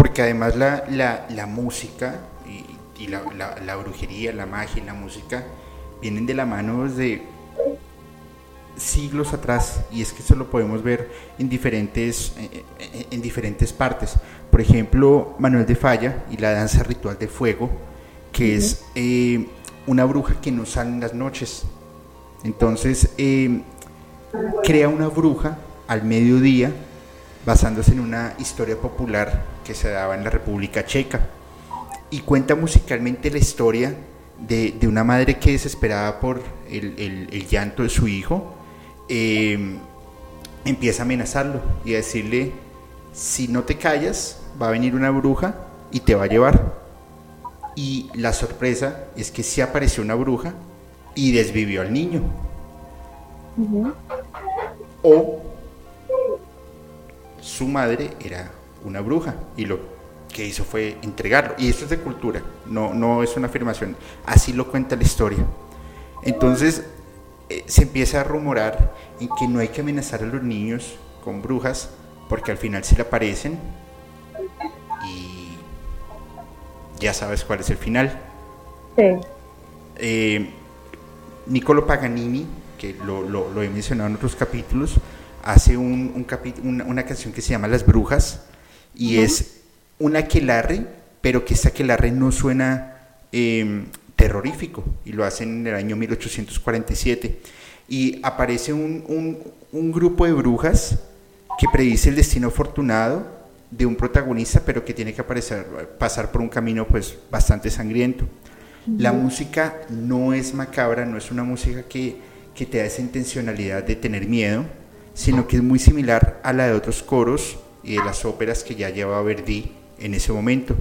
A: porque además la, la, la música y, y la, la, brujería, la magia y la música vienen de la mano desde siglos atrás y es que eso lo podemos ver en diferentes, en, diferentes partes. Por ejemplo, Manuel de Falla y la danza ritual de fuego, que es eh, una bruja que no sale en las noches. Entonces, eh, crea una bruja al mediodía basándose en una historia popular que se daba en la República Checa. Y cuenta musicalmente la historia de, de una madre que desesperada por el, el, el llanto de su hijo, eh, empieza a amenazarlo y a decirle, si no te callas, va a venir una bruja y te va a llevar. Y la sorpresa es que sí apareció una bruja y desvivió al niño. Uh -huh. O su madre era una bruja y lo que hizo fue entregarlo. Y eso es de cultura, no, no es una afirmación. Así lo cuenta la historia. Entonces eh, se empieza a rumorar en que no hay que amenazar a los niños con brujas porque al final se le aparecen y ya sabes cuál es el final.
B: Sí.
A: Eh, Niccolo Paganini, que lo, lo, lo he mencionado en otros capítulos, hace un, un una, una, canción que se llama Las Brujas y uh -huh. es un aquelarre, pero que este aquelarre no suena eh, terrorífico y lo hacen en el año 1847 y aparece un, un, un, grupo de brujas que predice el destino afortunado de un protagonista pero que tiene que aparecer, pasar por un camino pues bastante sangriento. Uh -huh. La música no es macabra, no es una música que, que te da esa intencionalidad de tener miedo, sino que es muy similar a la de otros coros y de las óperas que ya llevaba Verdi en ese momento.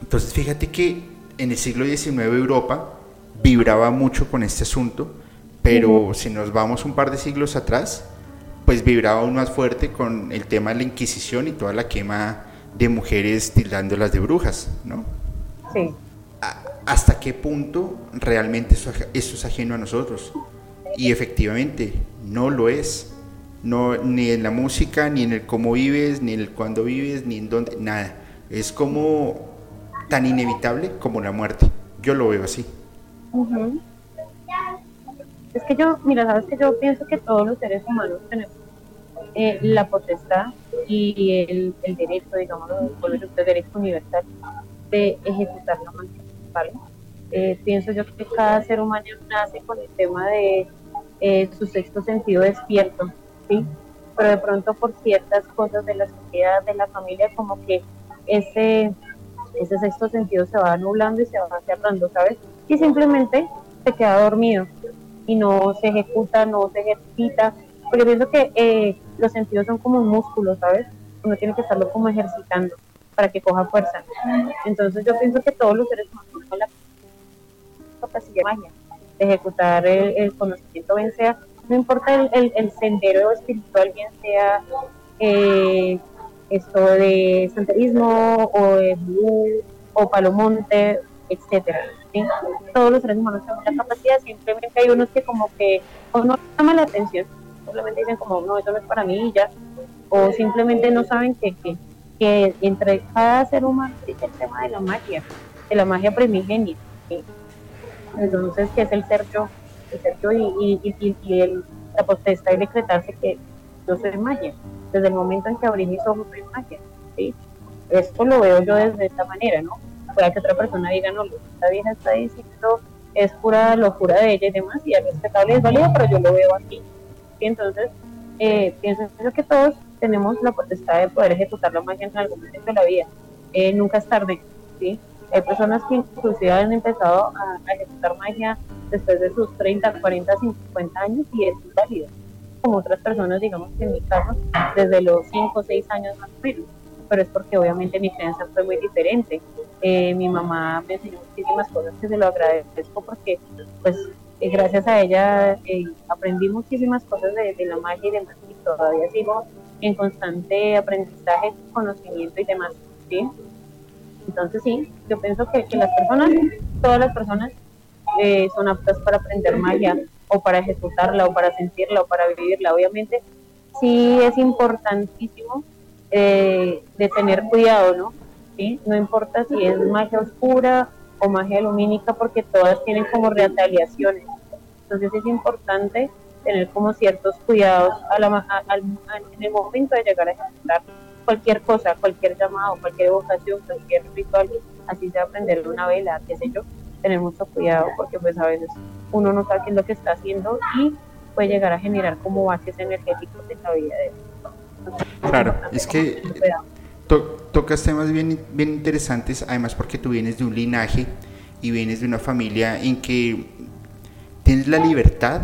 A: Entonces fíjate que en el siglo XIX Europa vibraba mucho con este asunto, pero uh -huh. si nos vamos un par de siglos atrás, pues vibraba aún más fuerte con el tema de la Inquisición y toda la quema de mujeres tildándolas de brujas, ¿no?
B: Sí.
A: ¿Hasta qué punto realmente eso, eso es ajeno a nosotros? Y efectivamente, no lo es. no, ni en la música, ni en el cómo vives, ni en el cuándo vives, ni en dónde, nada. Es como tan inevitable como la muerte. Yo lo veo así.
B: Es que yo, mira, sabes que yo pienso que todos los seres humanos tenemos eh, la potestad y el, derecho, digamos, el derecho universal de ejecutar la magia, ¿vale? Eh, pienso yo que cada ser humano nace con el tema de eh, su sexto sentido despierto, ¿sí? Pero de pronto por ciertas cosas de la sociedad, de la familia, como que ese, ese sexto sentido se va anulando y se va cerrando, ¿sabes? Y simplemente se queda dormido y no se ejecuta, no se ejercita, porque pienso que eh, los sentidos son como un músculo, ¿sabes? Uno tiene que estarlo como ejercitando para que coja fuerza. Entonces yo pienso que todos los seres humanos la capacidad de ejecutar el, conocimiento, bien sea, no importa el, el, sendero espiritual, bien sea eh, esto de santerismo o de blue o palomonte, etcétera. Todos los seres humanos tenemos la capacidad, simplemente hay unos que como que o no llaman la atención, simplemente dicen como, no, eso no es para mí ya, o simplemente no saben que, que, que entre cada ser humano existe el tema de la magia, de la magia primigenia. Entonces, que es el ser yo, el ser yo y, el, la potestad de decretarse que yo soy magia. Desde el momento en que abrí mis ojos, soy magia. ¿sí? Esto lo veo yo desde esta manera, ¿no? pueda que otra persona diga, no, esta vieja está diciendo es pura locura de ella y demás, y es respetable, es válido, pero yo lo veo aquí. Y entonces, eh, pienso que todos tenemos la potestad de poder ejecutar la magia en algún momento de la vida. Eh, nunca es tarde, ¿sí? Hay personas que inclusive han empezado a, ejecutar magia después de sus 30, 40, 50 años y es válido. Como otras personas, digamos que en mi caso, desde los 5 o 6 años más o menos pero es porque obviamente mi crianza fue muy diferente. Eh, mi mamá me enseñó muchísimas cosas que se lo agradezco porque pues eh, gracias a ella eh, aprendí muchísimas cosas de, la magia y demás y todavía sigo en constante aprendizaje, conocimiento y demás. ¿sí? Entonces sí, yo pienso que, que las personas, todas las personas son aptas para aprender magia o para ejecutarla o para sentirla o para vivirla. Obviamente sí es importantísimo eh, de tener cuidado, ¿no? ¿Sí? No importa si es magia oscura o magia lumínica, porque todas tienen como retaliaciones. Entonces es importante tener como ciertos cuidados a la, en el momento de llegar a ejecutar cualquier cosa, cualquier llamado, cualquier evocación, cualquier ritual, así sea aprender una vela, qué sé yo, tener mucho cuidado porque pues a veces uno no sabe qué es lo que está haciendo y puede llegar a generar como bases energéticos en la vida de él.
A: Claro, es que tocas temas bien, bien interesantes, además porque tú vienes de un linaje y vienes de una familia en que tienes la libertad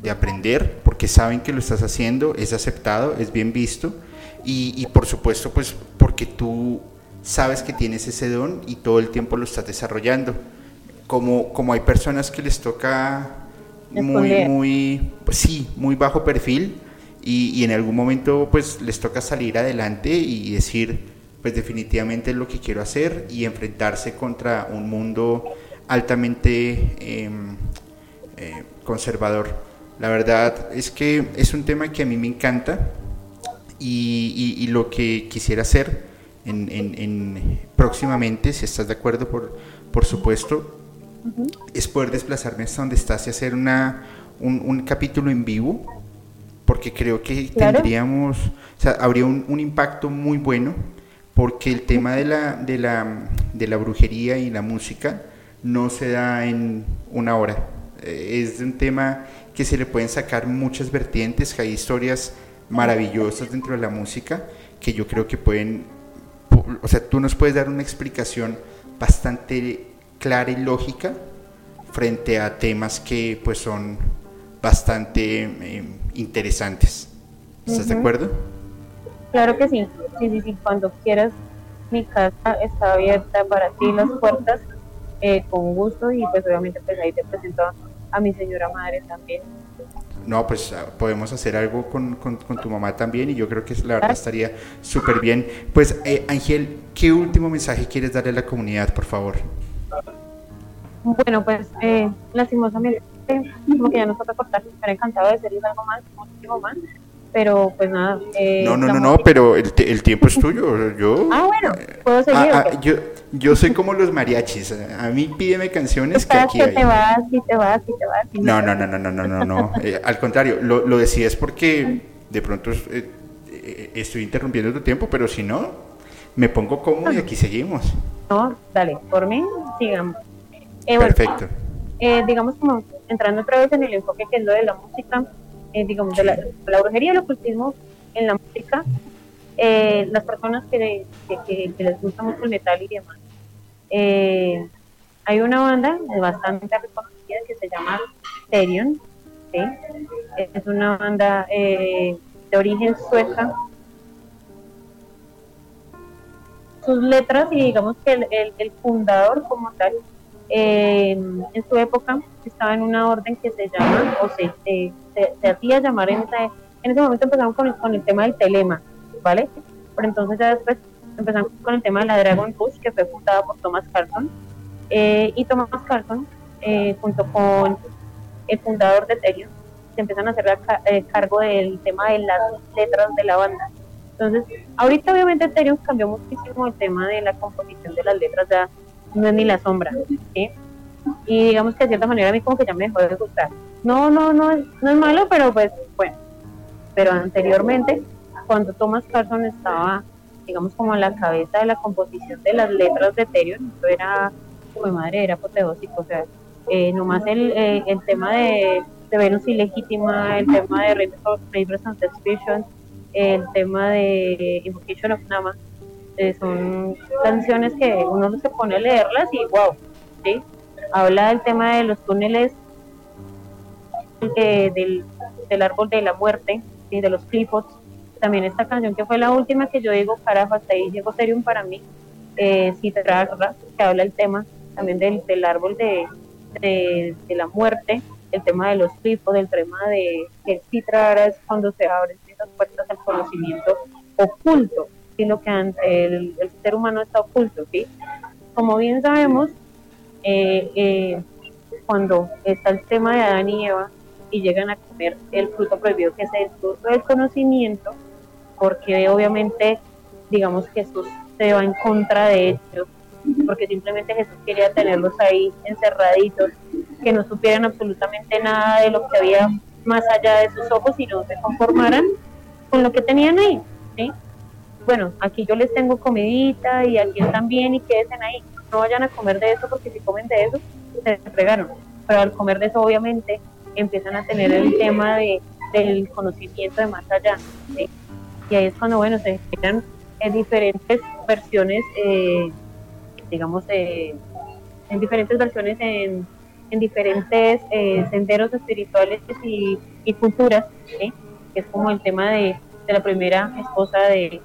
A: de aprender porque saben que lo estás haciendo, es aceptado, es bien visto y, y, por supuesto pues porque tú sabes que tienes ese don y todo el tiempo lo estás desarrollando. Como, como hay personas que les toca muy, muy, pues sí, muy bajo perfil, y, en algún momento pues les toca salir adelante y decir pues definitivamente es lo que quiero hacer y enfrentarse contra un mundo altamente em, eh, conservador. La verdad es que es un tema que a mí me encanta y, lo que quisiera hacer en, próximamente, si estás de acuerdo por, por supuesto, es poder desplazarme hasta donde estás y hacer una, un, un capítulo en vivo porque creo que tendríamos, o sea, habría un, impacto muy bueno, porque el tema de la, de, la, de la brujería y la música no se da en una hora. Es un tema que se le pueden sacar muchas vertientes, que hay historias maravillosas dentro de la música que yo creo que pueden, o sea, tú nos puedes dar una explicación bastante clara y lógica frente a temas que pues son bastante eh, interesantes. ¿Estás de acuerdo?
B: Claro que sí. Sí, sí, sí. Cuando quieras, mi casa está abierta para ti, las puertas, eh, con gusto. Y pues obviamente pues ahí te presento a, mi señora madre también.
A: No, pues ah, podemos hacer algo con, con, tu mamá también y yo creo que la verdad estaría súper bien. Pues eh, Ángel, ¿qué último mensaje quieres darle a la comunidad, por favor?
B: Bueno, pues eh, lastimosamente como que ya nos toca cortar, me encantado de decirles algo más, muchísimo más, pero pues nada.
A: Eh, no, no, no, no, pero el, el, tiempo es tuyo. Yo,
B: ah, bueno, puedo seguir.
A: Ah, ah, yo, yo soy como los mariachis. A mí pídeme canciones que aquí
B: que te vas, y te vas, y te vas.
A: no, no, no, no, no, no, no, no. Eh, al contrario, lo, lo decías porque de pronto eh, eh, estoy interrumpiendo tu tiempo, pero si no, me pongo cómodo y aquí seguimos.
B: No, dale, por mí, sigamos.
A: Perfecto.
B: digamos como entrando otra vez en el enfoque que es lo de la música, digamos, de la, brujería y el ocultismo en la música, eh, las personas que, les gusta mucho el metal y demás. Eh, hay una banda bastante reconocida que se llama Therion, es una banda eh, de origen sueca. Sus letras y digamos que el, el, fundador como tal, en su época estaba en una orden que se llama, o se, se, hacía llamar en ese, en ese momento empezamos con el, con el tema del telema, ¿vale? Pero entonces ya después empezamos con el tema de la Dragon Push, que fue fundada por Thomas Carlton. Eh, y Thomas Carlton, eh, junto con el fundador de Ethereum, se empiezan a hacer eh, cargo del tema de las letras de la banda. Entonces, ahorita obviamente Ethereum cambió muchísimo el tema de la composición de las letras, ya no es ni la sombra, ¿sí? Y digamos que de cierta manera a mí como que ya me dejó de gustar. No, no, no, no es malo, pero pues bueno. Pero anteriormente cuando Thomas Carson estaba, digamos, como a la cabeza de la composición de las letras de Ethereum, eso era, como madre, era apoteósico, o sea, eh, nomás el, eh, el tema de, Venus ilegítima, el tema de Rivers and Suspicion, el tema de Invocation of Nama, eh, son canciones que uno se pone a leerlas y wow, ¿sí? Habla del tema de los túneles del, del árbol de la muerte, y de los clifots, también esta canción que fue la última que yo digo, carajo, hasta ahí llegó Serium para mí, eh, Citra, que habla el tema también del, del árbol de, de, la muerte, el tema de los tipos, del tema de que el Citra es cuando se abren esas puertas al conocimiento oculto, sino que el, el ser humano está oculto, ¿sí? Como bien sabemos, eh, eh, cuando está el tema de Adán y Eva y llegan a comer el fruto prohibido, que es el fruto del conocimiento, porque obviamente, digamos, Jesús se va en contra de ellos, porque simplemente Jesús quería tenerlos ahí encerraditos, que no supieran absolutamente nada de lo que había más allá de sus ojos y no se conformaran con lo que tenían ahí. ¿sí? Bueno, aquí yo les tengo comidita y aquí también y quédense ahí. No vayan a comer de eso porque si comen de eso, se entregaron. Pero al comer de eso, obviamente, empiezan a tener el tema de, del conocimiento de más allá. ¿sí? y ahí es cuando, bueno, se generan en diferentes versiones, eh, digamos, eh, en diferentes versiones, en, en diferentes eh, senderos espirituales y, culturas, que es como el tema de, de la primera esposa de,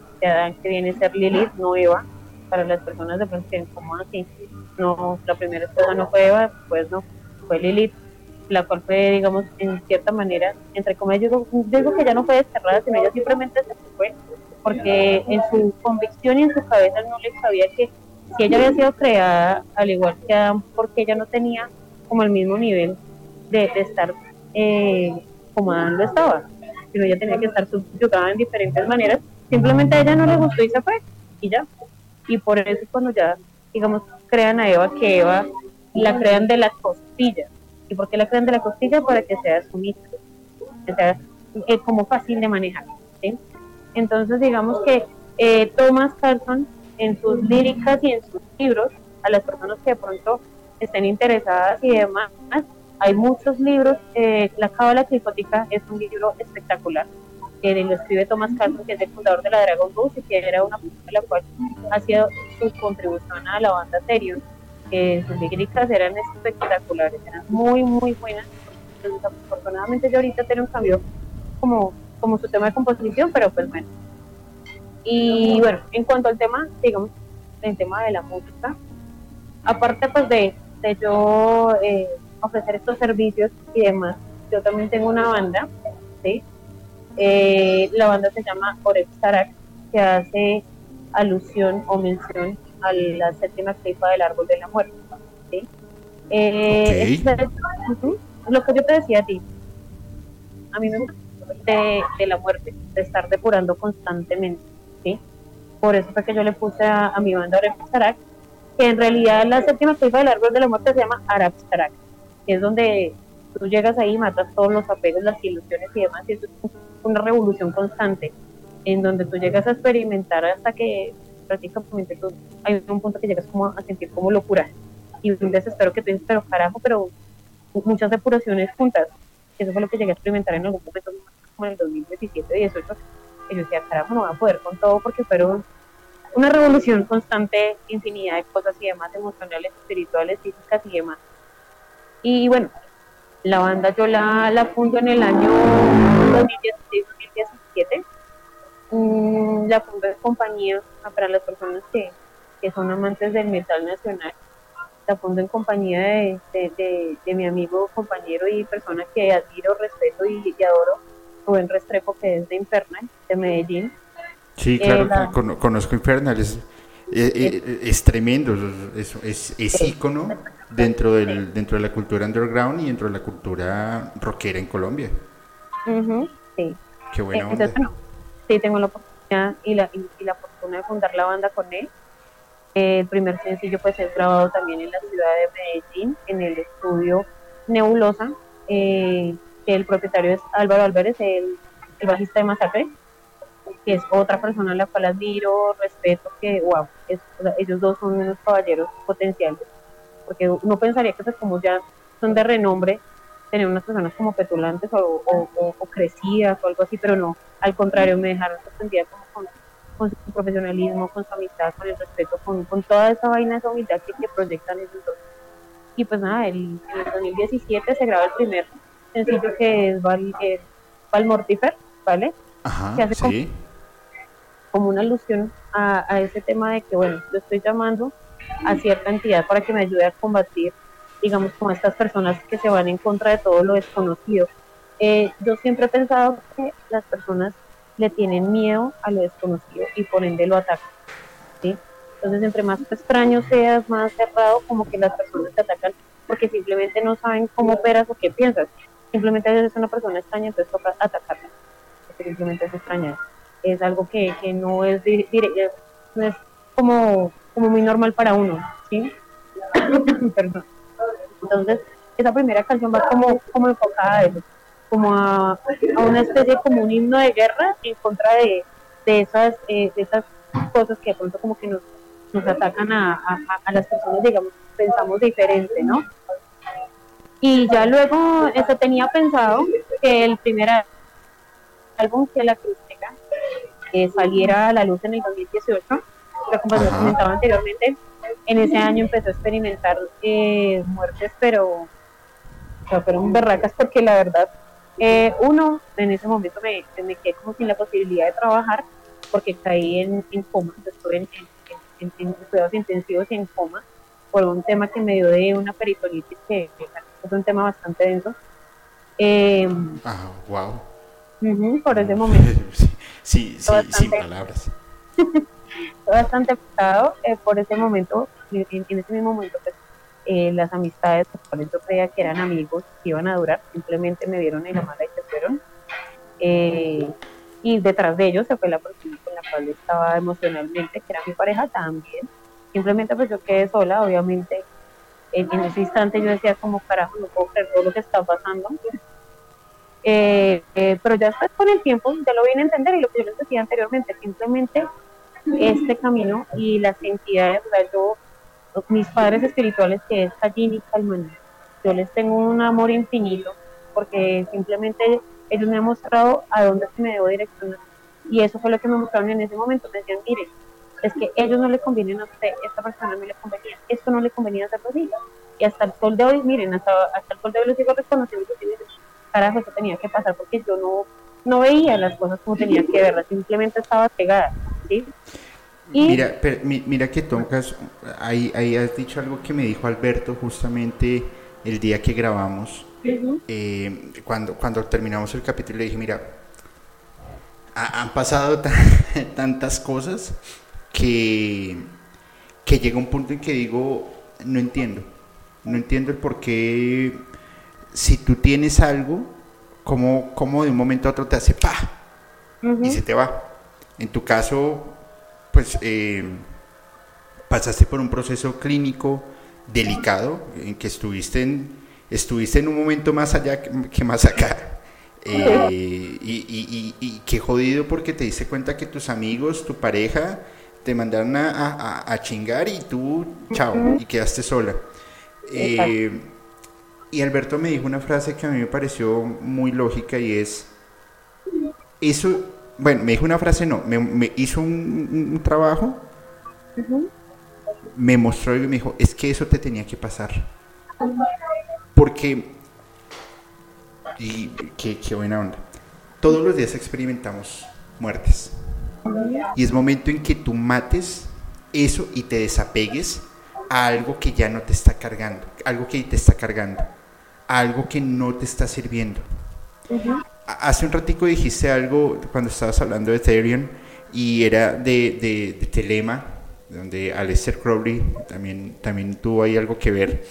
B: Que viene a ser Lilith, no Eva, para las personas de pronto que como así, no, la primera esposa no fue Eva, pues no, fue Lilith, la cual fue, digamos, en cierta manera, entre comillas, yo digo, que ya no fue desterrada, sino ella simplemente se fue, porque en su convicción y en su cabeza no le sabía que si ella había sido creada al igual que Adán, porque ella no tenía como el mismo nivel de, estar eh, como Adán lo estaba, sino ella tenía que estar subyugada en diferentes maneras, simplemente a ella no le gustó y se fue, y ya. Y por eso cuando ya, digamos, crean a Eva, que Eva la crean de las costillas, ¿Y por qué la crean de la costilla? Para que sea sumisa, que sea eh, como fácil de manejar. Entonces, digamos que eh, Thomas Carlson, en sus líricas y en sus libros, a las personas que de pronto estén interesadas y demás, hay muchos libros. Eh, la Cábala Trifótica es un libro espectacular que lo escribe Thomas Carlson, que es el fundador de la Dragon Books y que era una persona la cual ha sido su contribución a la banda Therion que sus líricas eran espectaculares, eran muy, muy buenas. Entonces, afortunadamente yo ahorita tengo un cambio como, como su tema de composición, pero pues bueno. Y bueno, en cuanto al tema, digamos, el tema de la música, aparte pues de, de yo eh, ofrecer estos servicios y demás, yo también tengo una banda, ¿sí? Eh, la banda se llama Orex Sarak, que hace alusión o mención a la séptima clipa del árbol de la muerte. ¿sí? Eh, lo que yo te decía a ti, a mí me gusta de, de la muerte, de estar depurando constantemente, ¿sí? Por eso fue que yo le puse a, mi banda Arab que en realidad la séptima ceifa del árbol de la muerte se llama Arab que es donde tú llegas ahí y matas todos los apegos, las ilusiones y demás, y eso es una revolución constante, en donde tú llegas a experimentar hasta que prácticamente tú, hay un punto que llegas como a sentir como locura, y un desespero que tú dices, pero carajo, pero muchas depuraciones juntas, eso fue lo que llegué a experimentar en algún momento, como en el 2017, 18, y yo decía, carajo, no voy a poder con todo porque fueron una revolución constante, infinidad de cosas y demás, emocionales, espirituales, físicas y demás. Y bueno, la banda yo la, la fundo en el año 2016-2017. Mm, la fundo en compañía para las personas que, que, son amantes del metal nacional. La fundo en compañía de, de, de, mi amigo, compañero y persona que admiro, respeto y, adoro, Rubén Restrepo, que es de Infernal, de Medellín.
A: Sí, claro, eh, conozco Infernal, es, es, es tremendo, es, es, es ícono dentro, del, dentro de la cultura underground y dentro de la cultura rockera en Colombia.
B: sí.
A: Qué buena onda.
B: sí, tengo la oportunidad y la, y, la fortuna de fundar la banda con él. el primer sencillo pues es grabado también en la ciudad de Medellín, en el estudio Nebulosa, eh, que el propietario es Álvaro Álvarez, el, el bajista de Masacre, que es otra persona a la cual admiro, respeto, que wow, ellos dos son unos caballeros potenciales porque uno pensaría que pues como ya son de renombre, tener unas personas como petulantes o, o, crecidas o algo así, pero no, al contrario, me dejaron sorprendida como con, su profesionalismo, con su amistad, con el respeto, con, toda esa vaina, esa humildad que, proyectan esos dos. Y pues nada, el, en el 2017 se graba el primer sencillo que es Val, Val Mortifer, ¿vale?
A: Ajá, hace sí.
B: como, una alusión a, a ese tema de que, bueno, lo estoy llamando a cierta entidad para que me ayude a combatir, digamos, con estas personas que se van en contra de todo lo desconocido. Eh, yo siempre he pensado que las personas le tienen miedo a lo desconocido y por ende lo atacan. ¿sí? Entonces, entre más extraño seas, más cerrado, como que las personas te atacan porque simplemente no saben cómo operas o qué piensas. Simplemente eres una persona extraña, entonces toca atacarla. simplemente es extrañar. Es algo que, que no es, no es como como muy normal para uno, ¿sí? (coughs) Perdón. Entonces, esa primera canción va como, como enfocada a eso, como a, a, una especie como un himno de guerra en contra de, de esas, eh, de esas cosas que de pronto como que nos, nos atacan a, a, las personas, digamos, pensamos diferente, ¿no? Y ya luego este, tenía pensado que el primer álbum que la crítica eh, saliera a la luz en el 2018 como ya comentaba anteriormente, en ese año empezó a experimentar eh, muertes, pero fueron berracas porque la verdad, eh, uno, en ese momento me, me, quedé como sin la posibilidad de trabajar porque caí en, coma, estuve en, en, en, cuidados intensivos y en coma por un tema que me dio de una peritonitis que, es un tema bastante denso.
A: Eh, ah, wow.
B: por ese momento. (laughs)
A: sí, sí, sin palabras. (laughs)
B: bastante pesado eh, por ese momento, en, ese mismo momento, pues, eh, las amistades, por yo creía que eran amigos, que iban a durar, simplemente me vieron en la mala y se fueron. Eh, y detrás de ellos se fue la persona con la cual estaba emocionalmente, que era mi pareja también. Simplemente pues yo quedé sola, obviamente. En, ese instante yo decía como carajo, no puedo creer todo lo que está pasando. pero ya después con el tiempo ya lo vine a entender y lo que yo les decía anteriormente, simplemente este camino y las entidades, o sea, yo, mis padres espirituales, que es Kajin y Kalman, yo les tengo un amor infinito porque simplemente ellos me han mostrado a dónde se me debo direccionar y eso fue lo que me mostraron en ese momento, me decían, mire, es que ellos no le convienen a usted, esta persona no le convenía, esto no le convenía hacerlo así. Y hasta el sol de hoy, miren, hasta, hasta el sol de hoy lo sigo reconociendo carajo, eso tenía que pasar porque yo no, no veía las cosas como tenía que verlas, simplemente estaba pegada.
A: Mira, mira que tocas, ahí, ahí has dicho algo que me dijo Alberto justamente el día que grabamos, eh, cuando, cuando terminamos el capítulo, le dije, mira, han pasado (laughs) tantas cosas que, que llega un punto en que digo, no entiendo, no entiendo el por qué si tú tienes algo, como, como de un momento a otro te hace pa y se te va. En tu caso, pues eh, pasaste por un proceso clínico delicado en que estuviste en, estuviste en un momento más allá que más acá. Eh, y, y, qué jodido porque te diste cuenta que tus amigos, tu pareja, te mandaron a, chingar y tú, chao, y quedaste sola. Eh, y Alberto me dijo una frase que a mí me pareció muy lógica y es, eso, bueno, me dijo una frase, no, me, hizo un, trabajo, me mostró y me dijo, es que eso te tenía que pasar. Porque, y qué, qué buena onda, todos los días experimentamos muertes. Y es momento en que tú mates eso y te desapegues a algo que ya no te está cargando, algo que te está cargando, algo que no te está sirviendo. Hace un ratico dijiste algo cuando estabas hablando de Ethereum y era de, de, Telema, donde Aleister Crowley también, también tuvo ahí algo que ver.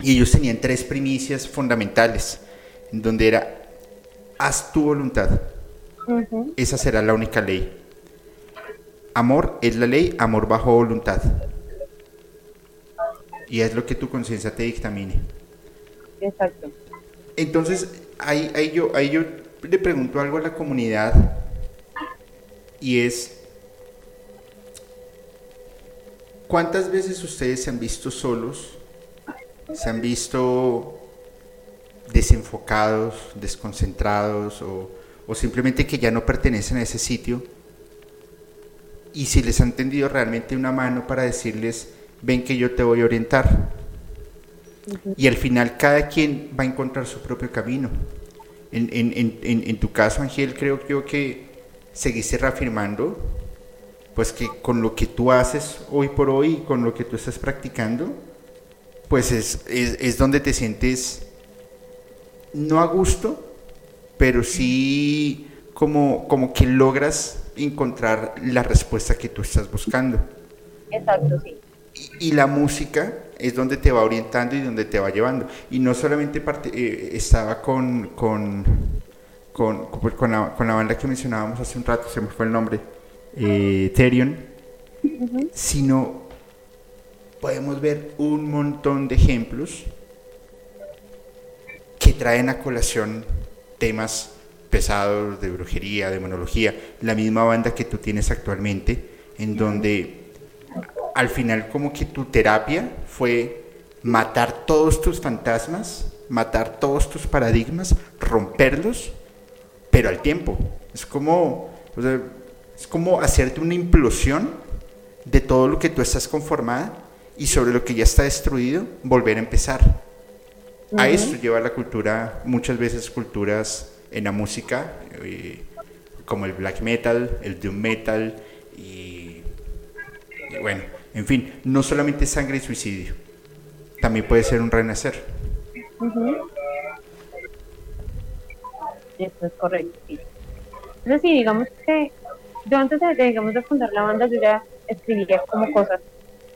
A: Y ellos tenían tres primicias fundamentales, en donde era, haz tu voluntad. Esa será la única ley. Amor es la ley, amor bajo voluntad. Y es lo que tu conciencia te dictamine.
B: Exacto.
A: Entonces, ahí, ahí, yo, ahí yo le pregunto algo a la comunidad y es, ¿cuántas veces ustedes se han visto solos? ¿Se han visto desenfocados, desconcentrados o, o simplemente que ya no pertenecen a ese sitio? Y si les han tendido realmente una mano para decirles, ven que yo te voy a orientar. Y al final cada quien va a encontrar su propio camino. En, en, en, en tu caso, Ángel, creo, creo que seguiste reafirmando, pues que con lo que tú haces hoy por hoy, con lo que tú estás practicando, pues es, es, es donde te sientes no a gusto, pero sí como, como que logras encontrar la respuesta que tú estás buscando.
B: Exacto, sí
A: y, la música es donde te va orientando y donde te va llevando. Y no solamente parte, eh, estaba con, con, con, con, la, con, la, banda que mencionábamos hace un rato, se me fue el nombre, eh, Therion, sino podemos ver un montón de ejemplos que traen a colación temas pesados de brujería, de monología, la misma banda que tú tienes actualmente, en donde al final como que tu terapia fue matar todos tus fantasmas, matar todos tus paradigmas, romperlos, pero al tiempo. Es como, es como hacerte una implosión de todo lo que tú estás conformada y sobre lo que ya está destruido, volver a empezar. A esto lleva la cultura, muchas veces culturas en la música, eh, como el black metal, el doom metal y bueno, en fin, no solamente sangre y suicidio, también puede ser un renacer.
B: Eso es correcto. Entonces, sí, digamos que yo antes de, digamos, de fundar la banda, yo ya escribía como cosas,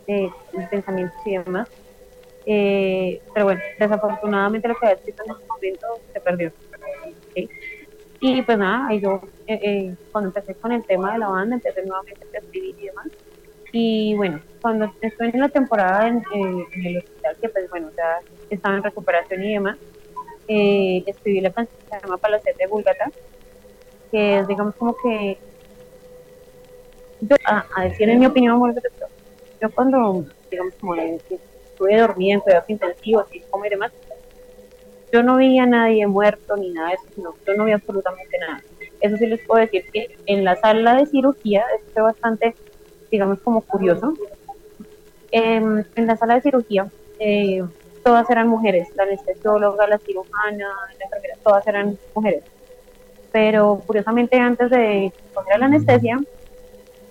B: eh, pensamientos y demás. Eh, pero bueno, desafortunadamente lo que había escrito en ese momento se perdió. Y pues nada, ahí yo, eh, eh, cuando empecé con el tema de la banda, empecé nuevamente a escribir y demás. Y bueno, cuando estoy en la temporada en, el hospital, que pues bueno, ya estaba en recuperación y demás, eh, escribí la canción que se llama Palacete de Búlgata, que es digamos como que, yo, a, decir en mi opinión, yo cuando, digamos como estuve dormida en cuidados intensivos y como y demás, yo no vi a nadie muerto ni nada de eso, sino yo no vi absolutamente nada. Eso sí les puedo decir que en la sala de cirugía, esto fue bastante digamos, como curioso. Em, en la sala de cirugía, eh, todas eran mujeres, la anestesióloga, la cirujana, la enfermera, todas eran mujeres. Pero curiosamente antes de poner la anestesia,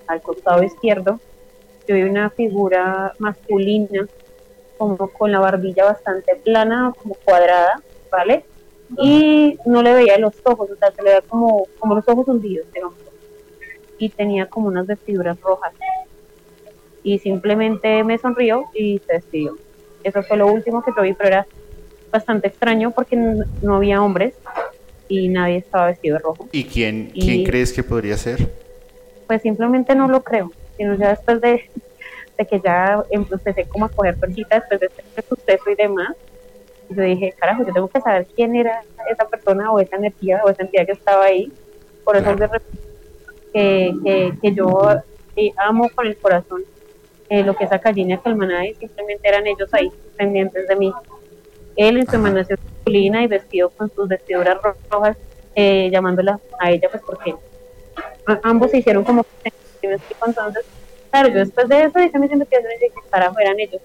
B: al costado izquierdo, yo vi una figura masculina, como con la barbilla bastante plana, como cuadrada, ¿vale? Y no le veía los ojos, o sea, se le veía como, como los ojos hundidos, digamos y tenía como unas vestiduras rojas. Y simplemente me sonrió y se despidió. Eso fue lo último que yo vi, pero era bastante extraño porque no había hombres y nadie estaba vestido de rojo.
A: ¿Y quién, quién crees que podría ser?
B: Pues simplemente no lo creo, sino ya después de, de que ya empecé como a coger percita después de este suceso y demás, yo dije, carajo, yo tengo que saber quién era esa persona o esa energía o esa entidad que estaba ahí. Por eso que, que, yo eh, amo con el corazón eh, lo que es Acallina y simplemente eran ellos ahí pendientes de mí. Él en su emanación masculina y vestido con sus vestiduras rojas, eh, llamándola a ella, pues porque ambos se hicieron como entonces, claro, yo después de eso dije, me siento que carajo eran ellos.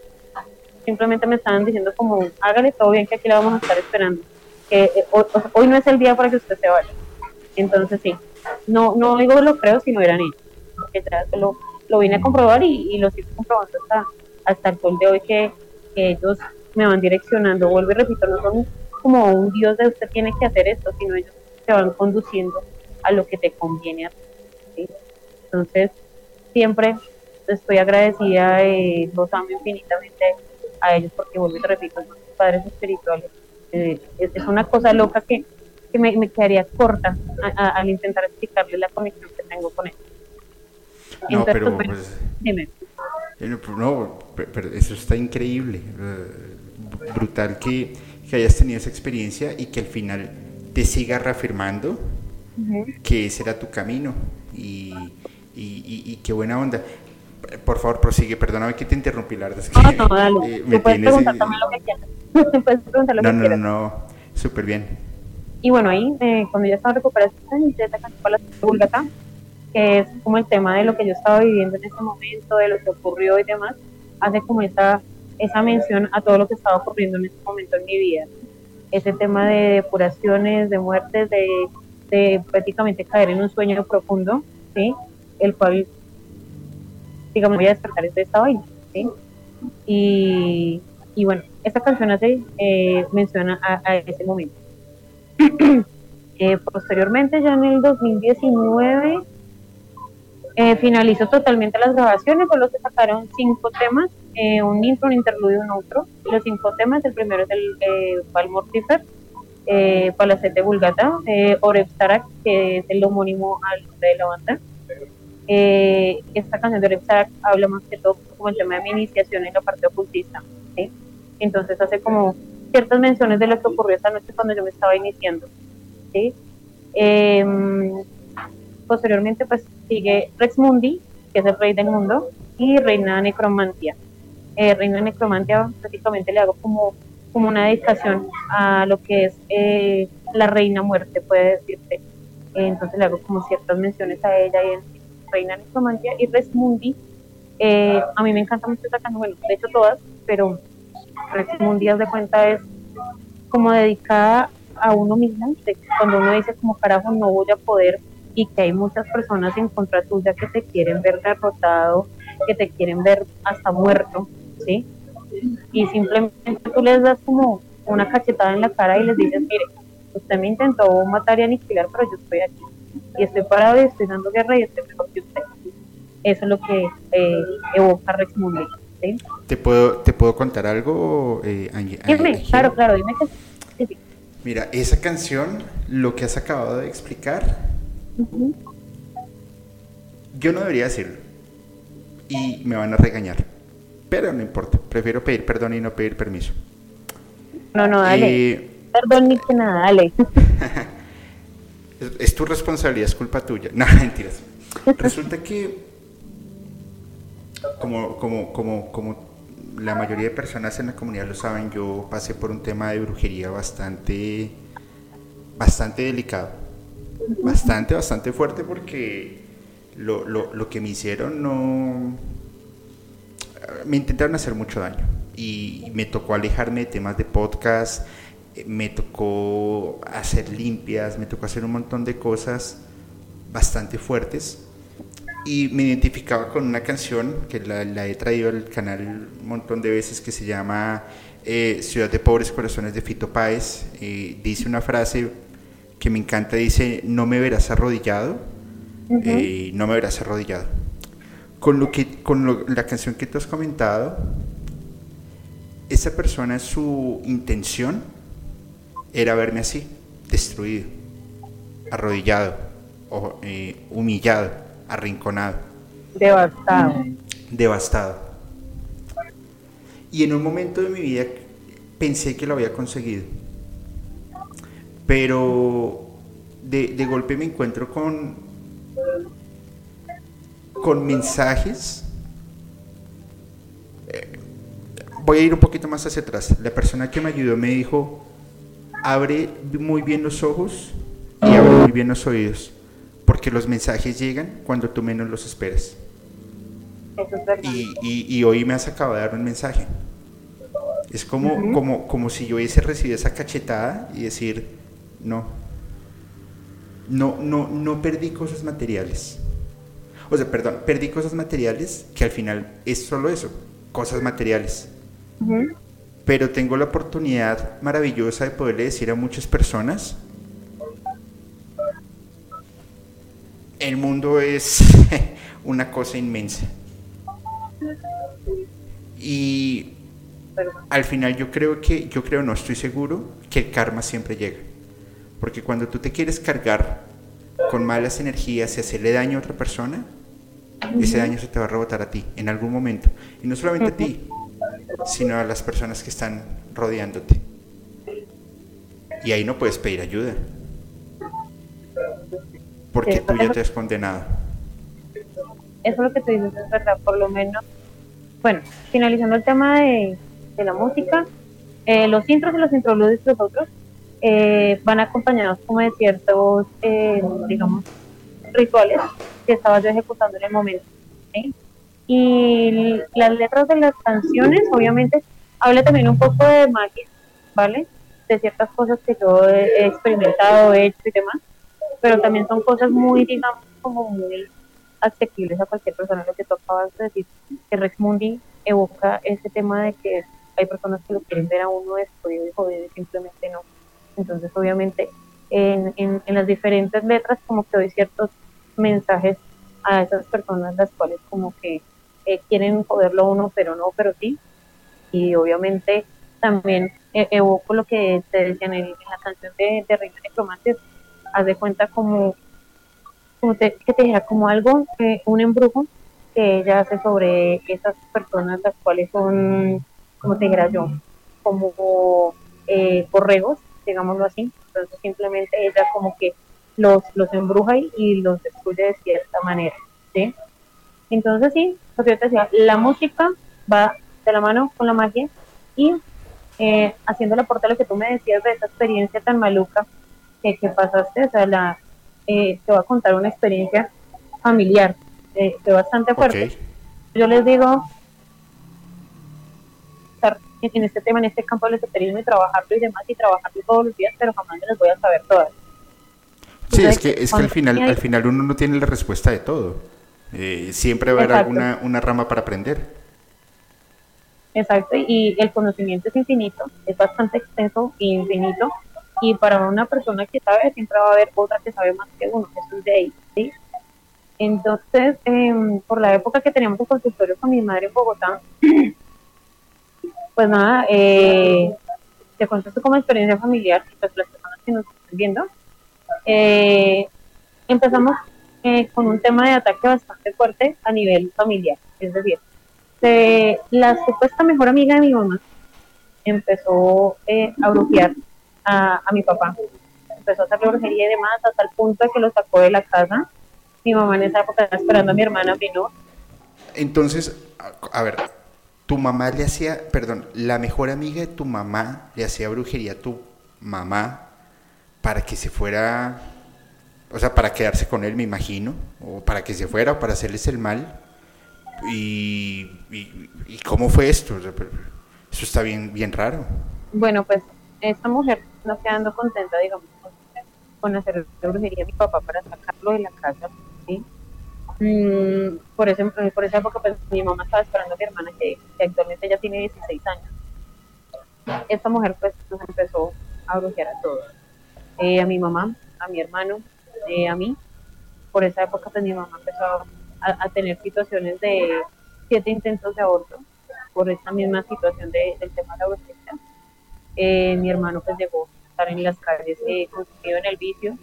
B: Simplemente me estaban diciendo como, hágale todo bien que aquí la vamos a estar esperando. Que eh, hoy, no es el día para que usted se vaya. Entonces sí, no, no digo lo creo, sino eran ellos. Porque lo, lo vine a comprobar y, lo sigo comprobando hasta, hasta el sol de hoy que, ellos me van direccionando. Vuelvo y repito, no son como un Dios de usted tiene que hacer esto, sino ellos te van conduciendo a lo que te conviene ti. Entonces, siempre estoy agradecida, eh, los amo infinitamente a ellos porque vuelvo y repito, son padres espirituales. Eh, es, una cosa loca que, que me, me, quedaría corta al intentar explicarle la conexión que tengo con ellos.
A: No, pero, pues, pues, dime. Eh, no, pero eso está increíble, eh, brutal que, que, hayas tenido esa experiencia y que al final te siga reafirmando que ese era tu camino y, y, y, qué buena onda. Por favor, prosigue, perdóname que te interrumpí, la verdad es que
B: no, no, dale. (laughs) Eh, me puedes preguntar también lo que quieras. (laughs) puedes preguntar lo
A: no,
B: que
A: no,
B: quieras.
A: No, no, súper bien.
B: Y bueno, ahí, eh, cuando ya estaba recuperada, ya te para la Vulgata, que es como el tema de lo que yo estaba viviendo en ese momento, de lo que ocurrió y demás, hace como esa, esa mención a todo lo que estaba ocurriendo en ese momento en mi vida. Ese tema de depuraciones, de muertes, de, de prácticamente caer en un sueño profundo, ¿sí? El cual, digamos, voy a despertar de esta vaina, ¿sí? Y, y bueno, esta canción hace eh, menciona a, ese momento. Eh, posteriormente, ya en el 2019, eh, finalizó totalmente las grabaciones, solo se sacaron cinco temas, eh, un intro, un interludio, un outro. Los cinco temas, el primero es el eh, Valmortifer, eh, Palacete Vulgata, eh, Oreb Sarak, que es el homónimo al nombre de la banda. Eh, esta canción de Oreb Sarak habla más que todo como el tema de mi iniciación en la parte ocultista. Entonces hace como ciertas menciones de lo que ocurrió esta noche cuando yo me estaba iniciando. ¿sí? Em, posteriormente pues sigue Rex Mundi, que es el rey del mundo, y Reina Necromantia. Eh, Reina Necromantia prácticamente le hago como, como una dedicación a lo que es eh, la Reina Muerte, puede decirse. entonces le hago como ciertas menciones a ella y en Reina Necromantia y Rex Mundi. Eh, a mí me encanta mucho esta canción, bueno, de hecho todas, pero Rex Mundi, de cuenta, es como dedicada a uno mismo, cuando uno dice como carajo no voy a poder y que hay muchas personas en contra tuya que te quieren ver derrotado, que te quieren ver hasta muerto, ¿sí? Y simplemente tú les das como una cachetada en la cara y les dices, mire, usted me intentó matar y aniquilar, pero yo estoy aquí. Y estoy parado y estoy dando guerra y estoy mejor que usted. Eso es lo que eh, evoca Rex Mundi. ¿Sí?
A: ¿Te, puedo, ¿Te puedo contar algo, eh,
B: Dime, claro, claro, dime que sí.
A: Mira, esa canción, lo que has acabado de explicar, yo no debería decirlo. Y me van a regañar. Pero no importa. Prefiero pedir perdón y no pedir permiso.
B: No, no, dale. Eh, perdón ni que nada, dale. (laughs)
A: es, tu responsabilidad, es culpa tuya. No, (laughs) mentiras. Resulta que, como, como, como, como la mayoría de personas en la comunidad lo saben, yo pasé por un tema de brujería bastante, bastante delicado. Bastante, bastante fuerte porque lo, lo, lo que me hicieron no... Me intentaron hacer mucho daño y me tocó alejarme de temas de podcast, me tocó hacer limpias, me tocó hacer un montón de cosas bastante fuertes y me identificaba con una canción que la, la he traído al canal un montón de veces que se llama eh, Ciudad de Pobres Corazones de Fito Páez. Eh, dice una frase que me encanta, dice, no me verás arrodillado, eh, no me verás arrodillado. Con, lo que, con la canción que tú has comentado, esa persona, su intención era verme así, destruido, arrodillado, o, eh, humillado, arrinconado.
B: Devastado.
A: Devastado. Y en un momento de mi vida pensé que lo había conseguido. Pero de, de golpe me encuentro con, con mensajes. Eh, voy a ir un poquito más hacia atrás. La persona que me ayudó me dijo, abre muy bien los ojos y abre muy bien los oídos, porque los mensajes llegan cuando tú menos los esperas. Y, y, hoy me has acabado de dar un mensaje. Es como, como, como si yo hubiese recibido esa cachetada y decir, no, no, no, no perdí cosas materiales. O sea, perdón, perdí cosas materiales que al final es solo eso, cosas materiales. Pero tengo la oportunidad maravillosa de poderle decir a muchas personas, el mundo es (laughs) una cosa inmensa. Y al final yo creo que, yo creo, no estoy seguro, que el karma siempre llega. Porque cuando tú te quieres cargar con malas energías y hacerle daño a otra persona, ese daño se te va a rebotar a ti en algún momento. Y no solamente a ti, sino a las personas que están rodeándote. Y ahí no puedes pedir ayuda. Porque tú ya te has condenado.
B: Eso es lo que tú dices, es verdad, por lo menos. Bueno, finalizando el tema de, la música, eh, los intros y los introludes los otros eh, van acompañados como de ciertos, eh, digamos, rituales que estaba yo ejecutando en el momento. Y las letras de las canciones, obviamente, habla también un poco de magia, ¿vale? De ciertas cosas que yo he experimentado, he hecho y demás, pero también son cosas muy, digamos, como muy accesibles a cualquier persona. Lo que tú acabas de decir, que Rex Mundi evoca ese tema de que hay personas que lo quieren ver a uno destruido y jodido y simplemente no entonces, obviamente, en, en, las diferentes letras como que doy ciertos mensajes a esas personas las cuales como que eh, quieren joderlo uno, pero no, pero sí. Y obviamente también e, evoco lo que te decía en, la canción de, de Reina de haz de cuenta como, como te, que te diga como algo, eh, un embrujo que ella hace sobre esas personas las cuales son, como te dijera yo, como eh, borregos digámoslo así. Entonces simplemente ella como que los, los embruja y los destruye de cierta manera, ¿sí? Entonces sí, lo que yo te decía, la música va de la mano con la magia y eh, haciendo la porta lo que tú me decías de esa experiencia tan maluca que, que pasaste, o sea, la, eh, te voy a contar una experiencia familiar, eh, bastante fuerte. Yo les digo, en este tema, en este campo del esoterismo y trabajarlo y demás, y trabajarlo todos los días, pero jamás las voy a saber todas.
A: Sí, es que, es que al final, al final uno no tiene la respuesta de todo. Eh, siempre va a haber alguna una rama para aprender.
B: Exacto, y el conocimiento es infinito, es bastante extenso e infinito, y para una persona que sabe, siempre va a haber otra que sabe más que uno, eso es de ahí, ¿sí? Entonces, em, por la época que teníamos el consultorio con mi madre en Bogotá, pues nada, eh, te cuento esto como experiencia familiar, pues las personas que nos están viendo. Eh, empezamos eh, con un tema de ataque bastante fuerte a nivel familiar, es decir, la supuesta mejor amiga de mi mamá empezó eh, a brujear a, mi papá, empezó a hacer brujería y demás hasta el punto de que lo sacó de la casa. Mi mamá en esa época estaba esperando a mi hermana menor.
A: Entonces, a ver, tu mamá le hacía, perdón, la mejor amiga de tu mamá le hacía brujería a tu mamá para que se fuera, o sea, para quedarse con él, me imagino, o para que se fuera, o para hacerles el mal. ¿Y, cómo fue esto? eso está bien, bien raro.
B: Bueno, pues esta mujer no quedando contenta, digamos, con hacer brujería a mi papá para sacarlo de la casa, ¿sí? Mm, por, ese, por esa época, pues mi mamá estaba esperando a mi hermana, que, actualmente ya tiene 16 años. Esta mujer, pues, nos empezó a brujear a todos. Eh, a mi mamá, a mi hermano, eh, a mí. Por esa época, pues mi mamá empezó a, tener situaciones de siete intentos de aborto por esta misma situación de, del tema de la brujería. Eh, mi hermano, pues, llegó estar en las calles eh, consumido en el vicio.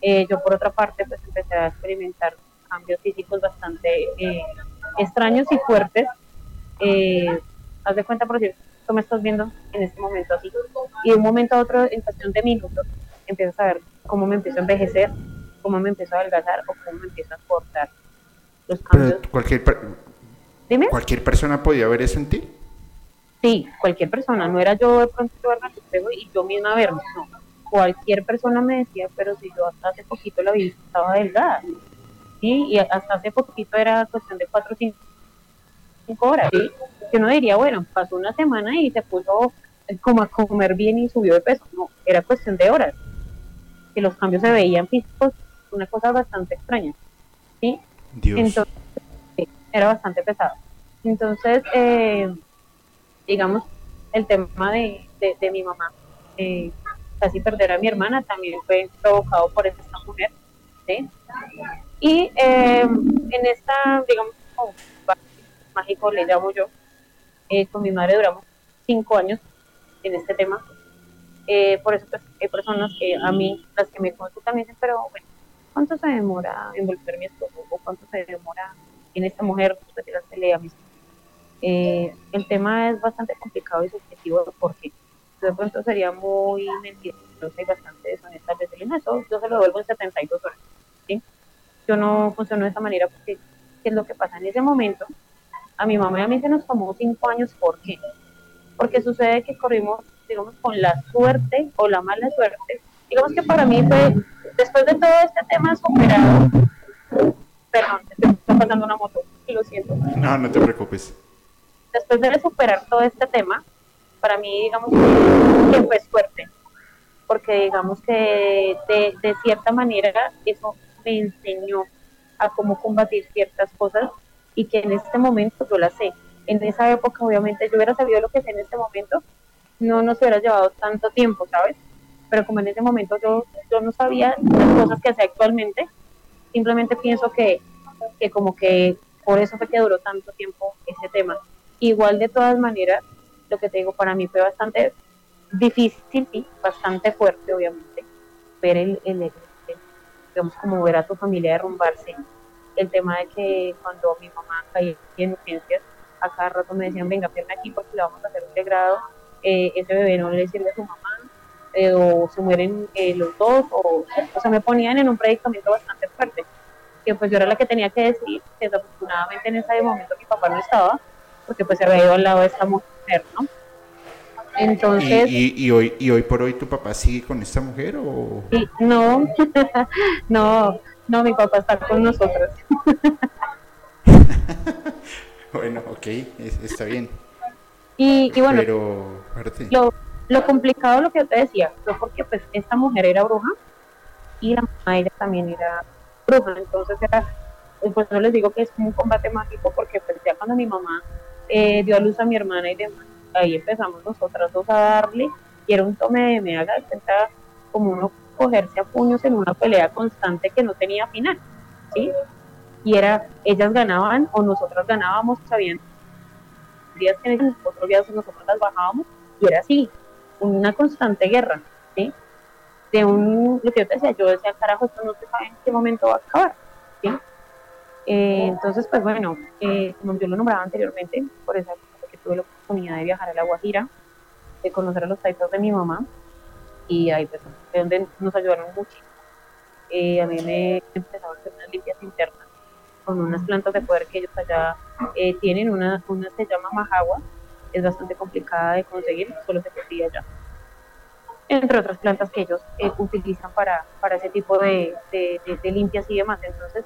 B: Eh, yo por otra parte pues empecé a experimentar cambios físicos bastante eh, extraños y fuertes. Eh, haz de cuenta, por decir, tú me estás viendo en este momento así, y de un momento a otro, en cuestión de minutos, empiezo a ver cómo me empiezo a envejecer, cómo me empiezo a adelgazar o cómo me empiezo a cortar los cambios.
A: Pero cualquier, per-
B: Dime.
A: cualquier persona podía ver eso en ti.
B: Sí, cualquier persona, no era yo de pronto verme al espejo y yo misma verme, no. Cualquier persona me decía, pero si yo hasta hace poquito la vi, estaba delgada. Sí, y hasta hace poquito era cuestión de cuatro o cinco, cinco horas. ¿sí? Yo no diría, bueno, pasó una semana y se puso como a comer bien y subió de peso. No, era cuestión de horas. Que los cambios se veían físicos, una cosa bastante extraña. ¿sí?
A: Dios.
B: Entonces, sí, era bastante pesado. Entonces, eh, digamos, el tema de, de, mi mamá, casi perder a mi hermana, también fue provocado por esta mujer. ¿sí? Y eh, en esta, digamos, como mágico le llamo yo, eh, con mi madre duramos cinco años en este tema. Eh, por eso pues, hay personas que a mí, las que me consultan, me dicen, pero bueno, ¿cuánto se demora en volver mi esposo? ¿O cuánto se demora en esta mujer retirársele a mis eh, El tema es bastante complicado y subjetivo porque de pronto sería muy mentirosa y bastante deshonesta decirle, no, eso yo se lo devuelvo en 72 horas. ¿sí? Yo no funciono de esa manera porque ¿qué es lo que pasa? En ese momento, a mi mamá y a mí se nos tomó cinco años. ¿Por qué? Porque sucede que corrimos, digamos, con la suerte o la mala suerte. Digamos que para mí fue, después de todo este tema superado, perdón, está pasando una moto, lo siento.
A: No, no te preocupes.
B: Después de superar todo este tema, para mí, digamos que, fue suerte, porque digamos que de, de cierta manera eso me enseñó a cómo combatir ciertas cosas y que en este momento yo las sé. En esa época, obviamente, yo hubiera sabido lo que sé en este momento, no nos hubiera llevado tanto tiempo, ¿sabes? Pero como en ese momento yo, yo no sabía las cosas que sé actualmente, simplemente pienso que, que como que por eso fue que duró tanto tiempo ese tema. Igual de todas maneras, lo que te digo, para mí fue bastante difícil y bastante fuerte, obviamente, ver el, el, digamos, como ver a tu familia derrumbarse. El tema de que cuando mi mamá caía en urgencias, a cada rato me decían, venga, firme aquí porque le vamos a hacer un degrado, eh, ese bebé no le sirve a su mamá, eh, o se mueren eh, los dos, o, o sea, me ponían en un predicamento bastante fuerte, que pues yo era la que tenía que decir, que desafortunadamente en ese momento mi papá no estaba, porque pues se había ido al lado de esta mujer, ¿no?
A: ¿Y,
B: Entonces,
A: y, y hoy, ¿Y hoy por hoy tu papá sigue con esta mujer o...?
B: no, (laughs) no, no, mi papá está con nosotros. (laughs)
A: Bueno, ok, es- está bien.
B: Y, y bueno,
A: Pero,
B: lo, lo complicado, lo que yo te decía, fue porque pues esta mujer era bruja y la mamá de ella también era bruja, entonces era, pues no les digo que es un combate mágico porque pues ya cuando mi mamá eh, dio a luz a mi hermana y demás, ahí empezamos nosotras dos a darle y era un tome de me haga cuenta como uno cogerse a puños en una pelea constante que no tenía final, ¿sí? Y era, ellas ganaban o nosotras ganábamos, sabían días que otros días nosotros las bajábamos y era así, una constante guerra, ¿sí? De un, lo que yo te decía, yo decía, carajo, esto no se sabe en qué momento va a acabar, ¿sí? Eh, entonces, pues bueno, eh, como yo lo nombraba anteriormente, por eso porque tuve la oportunidad de viajar a La Guajira, de conocer a los taitos de mi mamá, y ahí pues de donde nos ayudaron muchísimo. Eh, a mí me empezaron a hacer unas limpias internas con unas plantas de poder que ellos allá eh, tienen, una, una se llama majagua, es bastante complicada de conseguir, solo se consigue allá. Entre otras plantas que ellos utilizan para, para ese tipo de, de, de- de limpias y demás. Entonces,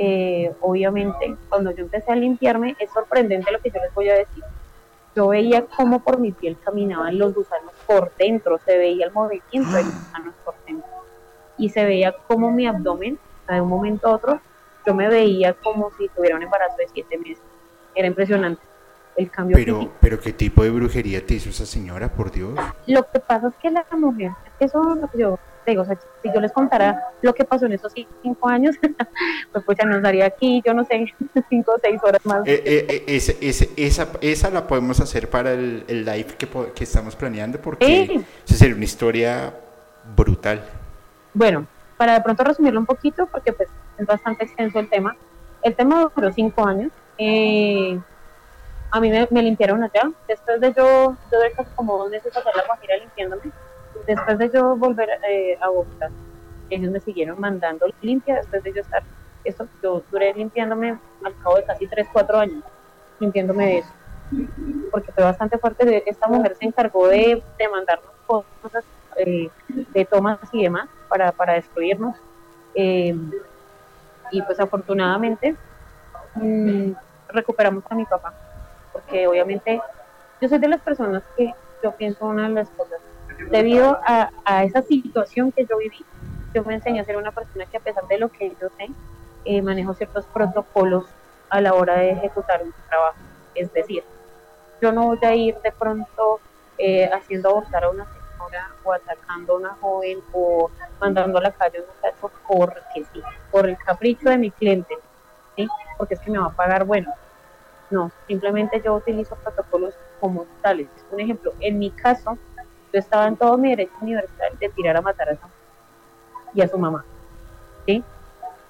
B: eh, obviamente, cuando yo empecé a limpiarme, es sorprendente lo que yo les voy a decir. Yo veía cómo por mi piel caminaban los gusanos por dentro, se veía el movimiento de los gusanos por dentro. Y se veía cómo mi abdomen, de un momento a otro, yo me veía como si tuviera un embarazo de siete meses. Era impresionante el cambio
A: Pero,
B: físico.
A: pero ¿qué tipo de brujería te hizo esa señora, por Dios?
B: Lo que pasa es que la mujer, eso es lo que yo te digo, o sea, si yo les contara lo que pasó en esos cinco años, (laughs) pues pues ya nos daría aquí, yo no sé, (laughs) cinco o seis horas más.
A: Eh, eh, eh, esa, esa la podemos hacer para el, live que, que, estamos planeando porque sería una historia brutal.
B: Bueno, para de pronto resumirlo un poquito, porque pues es bastante extenso el tema. El tema duró cinco años. a mí me, limpiaron allá. Después de yo, yo de como dos meses hacer la guajira limpiándome, después de yo volver eh, a Bogotá, ellos me siguieron mandando limpia después de yo estar, eso, yo duré limpiándome al cabo de casi 3, 4 años, limpiándome de eso, porque fue bastante fuerte, esta mujer se encargó de, de mandarnos cosas eh, de tomas y demás para, para destruirnos, eh, y pues afortunadamente mm, recuperamos a mi papá, porque obviamente yo soy de las personas que yo pienso una de las cosas debido a, a, esa situación que yo viví, yo me enseñé a ser una persona que a pesar de lo que yo sé, eh, manejo ciertos protocolos a la hora de ejecutar un trabajo. Es decir, yo no voy a ir de pronto eh, haciendo abortar a una señora o atacando a una joven o mandando a la calle a un muchacho porque sí, por el capricho de mi cliente, ¿sí? porque es que me va a pagar bueno. No, simplemente yo utilizo protocolos como tales. Un ejemplo, en mi caso, yo estaba en todo mi derecho universal de tirar a matar a esa y a su mamá. ¿sí?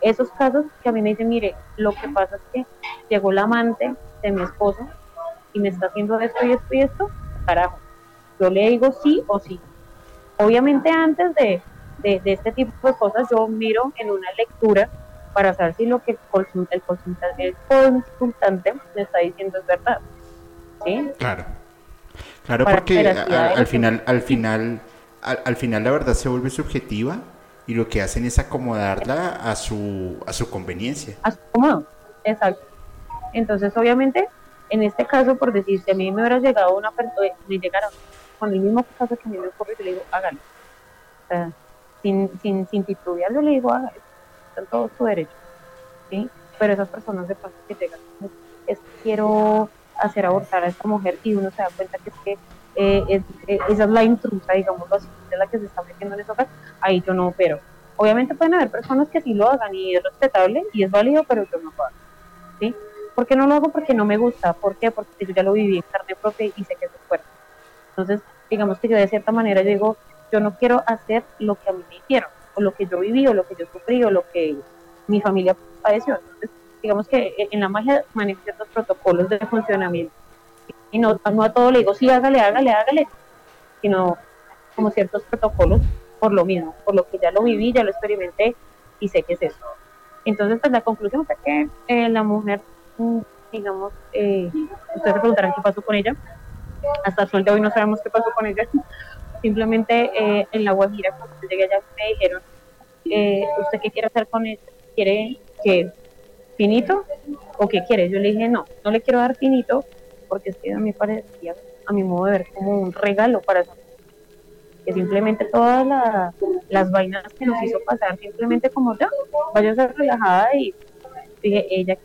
B: Esos casos que a mí me dicen, mire, lo que pasa es que llegó la amante de mi esposo y me está haciendo esto y esto y esto, carajo. Yo le digo sí o sí. Obviamente antes de, de, este tipo de cosas yo miro en una lectura para saber si lo que el, el, consultante, el consultante me está diciendo es verdad. ¿sí?
A: Claro. Claro, porque al final, al final, al, final la verdad se vuelve subjetiva y lo que hacen es acomodarla a su, a su conveniencia.
B: A su cómodo, exacto. Entonces, obviamente, en este caso, por decir, si a mí me hubiera llegado una persona, eh, me llegara con el mismo caso que a mí me ocurre, yo le digo, hágalo. O sea, sin, sin, sin titubear, yo le digo, hágalo. Está en todo su derecho. ¿sí? Pero esas personas de paso que llegan, es, quiero hacer abortar a esta mujer y uno se da cuenta que es que eh, es, eh, esa es la intrusa, digamos así, de la que se está metiendo en esa casa, ahí yo no opero. Obviamente pueden haber personas que sí lo hagan y es respetable y es válido, pero yo no lo hago. ¿sí? ¿Por qué no lo hago? Porque no me gusta. ¿Por qué? Porque yo ya lo viví en carne propia y sé que es fuerte. Entonces, digamos que yo de cierta manera digo, yo no quiero hacer lo que a mí me hicieron, o lo que yo viví, o lo que yo sufrí, o lo que mi familia padeció. Entonces, digamos que en la magia manejo ciertos protocolos de funcionamiento. Y no, no a todo le digo, sí, hágale, hágale, hágale, sino como ciertos protocolos por lo mismo, por lo que ya lo viví, ya lo experimenté y sé que es eso. Entonces, pues la conclusión fue que eh, la mujer, mm, digamos, eh, ustedes se preguntarán qué pasó con ella. Hasta el sol de hoy no sabemos qué pasó con ella. Simplemente eh, en la Guajira, cuando llegué allá, me dijeron, ¿usted qué quiere hacer con ella? ¿Quiere que finito o qué quieres? Yo le dije, no, no le quiero dar finito porque es que a mí parecía, a mi modo de ver, como un regalo para eso. Que simplemente todas las vainas que nos hizo pasar, simplemente como ya, vaya a ser relajada y dije, ella,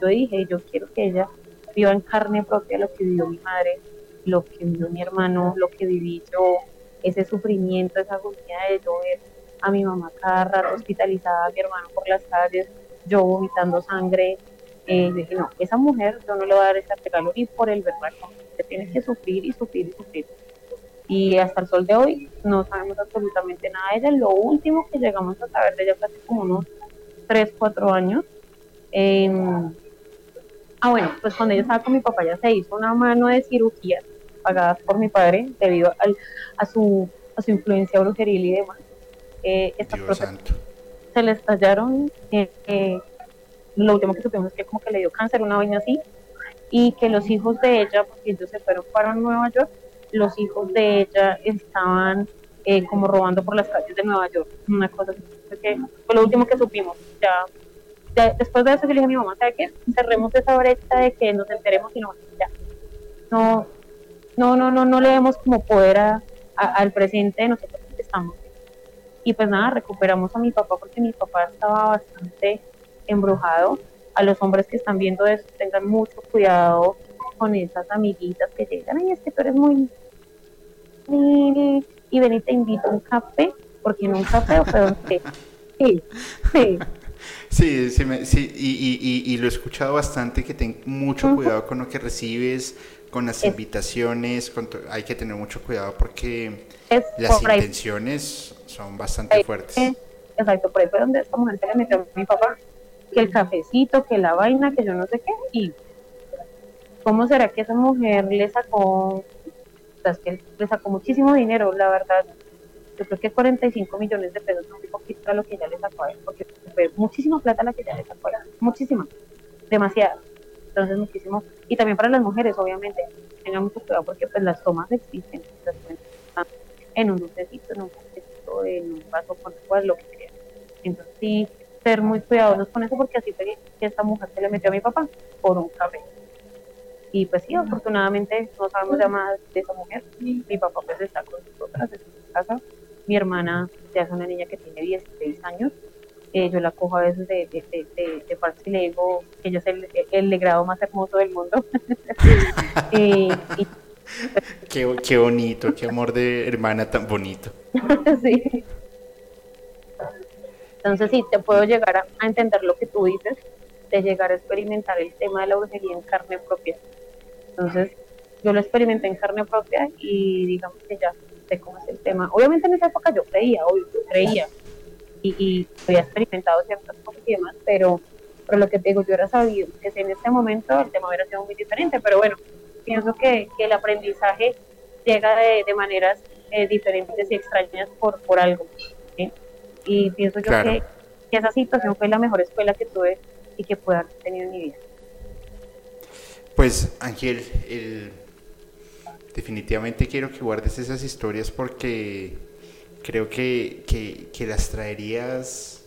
B: yo dije, yo quiero que ella viva en carne propia lo que vivió mi madre, lo que vivió mi hermano, lo que viví yo, ese sufrimiento, esa agonía de yo ver a mi mamá cada rato hospitalizada, a mi hermano por las calles, yo vomitando sangre. Eh, dije, no, esa mujer yo no le voy a dar ese regalo ni por el verdad, se tiene que sufrir y sufrir y sufrir. Y hasta el sol de hoy no sabemos absolutamente nada de ella. Lo último que llegamos a saber de ella fue hace como unos 3, 4 años. Em, ah, bueno, pues cuando ella estaba con mi papá ya se hizo una mano de cirugía pagadas por mi padre debido al, a, su, a su influencia brujeril y demás. Eh, se le estallaron, eh, eh, lo último que supimos es que como que le dio cáncer, una vaina así, y que los hijos de ella, porque ellos se fueron para Nueva York, los hijos de ella estaban eh, como robando por las calles de Nueva York, una cosa que fue lo último que supimos, ya, después de eso le dije a mi mamá, ¿sabe qué? Cerremos esa brecha de que nos enteremos y no, ya, no, no, no, no, no le demos como poder al presente de nosotros que estamos y pues nada, recuperamos a mi papá porque mi papá estaba bastante embrujado. A los hombres que están viendo eso, tengan mucho cuidado con esas amiguitas que llegan, y es que tú eres muy... Y ven y te invito a un café. porque en un café fue Sí, sí.
A: Sí, sí, y, y, lo he escuchado bastante, que ten mucho cuidado con lo que recibes, con las invitaciones, hay que tener mucho cuidado porque las intenciones son bastante fuertes.
B: Exacto, por eso es donde esta mujer se le metió a mi papá, que el cafecito, que la vaina, que yo no sé qué, y ¿cómo será que esa mujer le sacó, o que le sacó muchísimo dinero, la verdad, yo creo que 45 millones de pesos, no un poquito a lo que ya le sacó a él, porque fue muchísima plata la que ya le sacó a él, muchísima, demasiada. Entonces, muchísimo. Y también para las mujeres, obviamente, tengan mucho cuidado porque pues las tomas existen, en un dulcecito, en un dulcecito, en un vaso con agua, lo que sea. Entonces, sí, ser muy cuidadosos con eso porque así fue que esta mujer se le metió a mi papá por un café. Y pues sí, afortunadamente no sabemos ya más de esa mujer. Mi papá pues está con nosotras en su casa mi hermana ya es una niña que tiene 16 años. Eh, yo la cojo a veces de, de, de, de, parte y le digo que ella es el, el legrado más hermoso del mundo. (laughs)
A: Eh, qué, qué bonito, qué amor de hermana tan bonito. (laughs)
B: Entonces sí, te puedo llegar a, entender lo que tú dices, de llegar a experimentar el tema de la brujería en carne propia. Entonces, yo lo experimenté en carne propia y digamos que ya cómo es el tema. Obviamente en esa época yo creía, obvio, yo creía y, y, había experimentado ciertas cosas y demás, pero, pero lo que te digo, yo era sabido que en este momento el tema hubiera sido muy diferente, pero bueno, pienso que, que el aprendizaje llega de, de maneras eh, diferentes y extrañas por, por algo. Y pienso yo que, que, esa situación fue la mejor escuela que tuve y que pude haber tenido en mi vida.
A: Pues Ángel, el definitivamente quiero que guardes esas historias porque creo que, que, las traerías,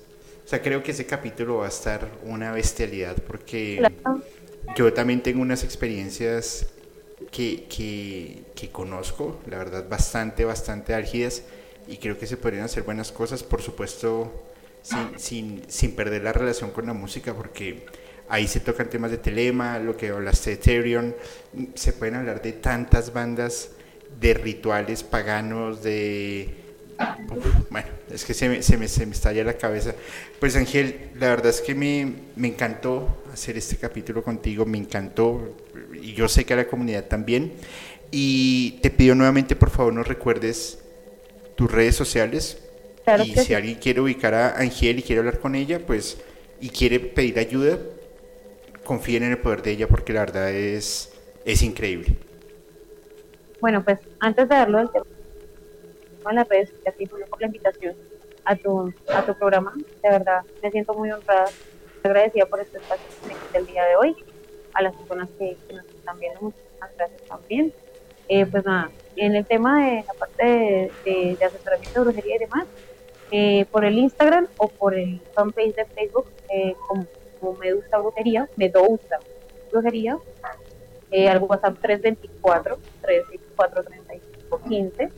A: o sea, creo que ese capítulo va a estar una bestialidad porque yo también tengo unas experiencias que, que, conozco, la verdad, bastante, bastante álgidas y creo que se podrían hacer buenas cosas, por supuesto, sin, sin, perder la relación con la música porque Ahí se tocan temas de Telema, lo que hablaste de Ethereum, se pueden hablar de tantas bandas, de rituales paganos, de... Bueno, es que se me, se me, se me estalla la cabeza. Pues Ángel, la verdad es que me, me encantó hacer este capítulo contigo, me encantó, y yo sé que a la comunidad también. Y te pido nuevamente, por favor, nos recuerdes tus redes sociales. y si alguien quiere ubicar a Ángel y quiere hablar con ella, pues, y quiere pedir ayuda, confíen en el poder de ella porque la verdad es, es increíble.
B: Bueno, pues antes de darlo del tema en las redes, así por la invitación a tu, a tu programa. De verdad, me siento muy honrada, agradecida por este espacio del día de hoy. A las personas que, nos están viendo, muchas gracias también. Eh, pues nada, en el tema de la parte de, de, asesoramiento de brujería y demás, eh, por el Instagram o por el fanpage de Facebook, eh, como como Medusa Brujería, Medusa Brujería, eh, al WhatsApp 324 364 3515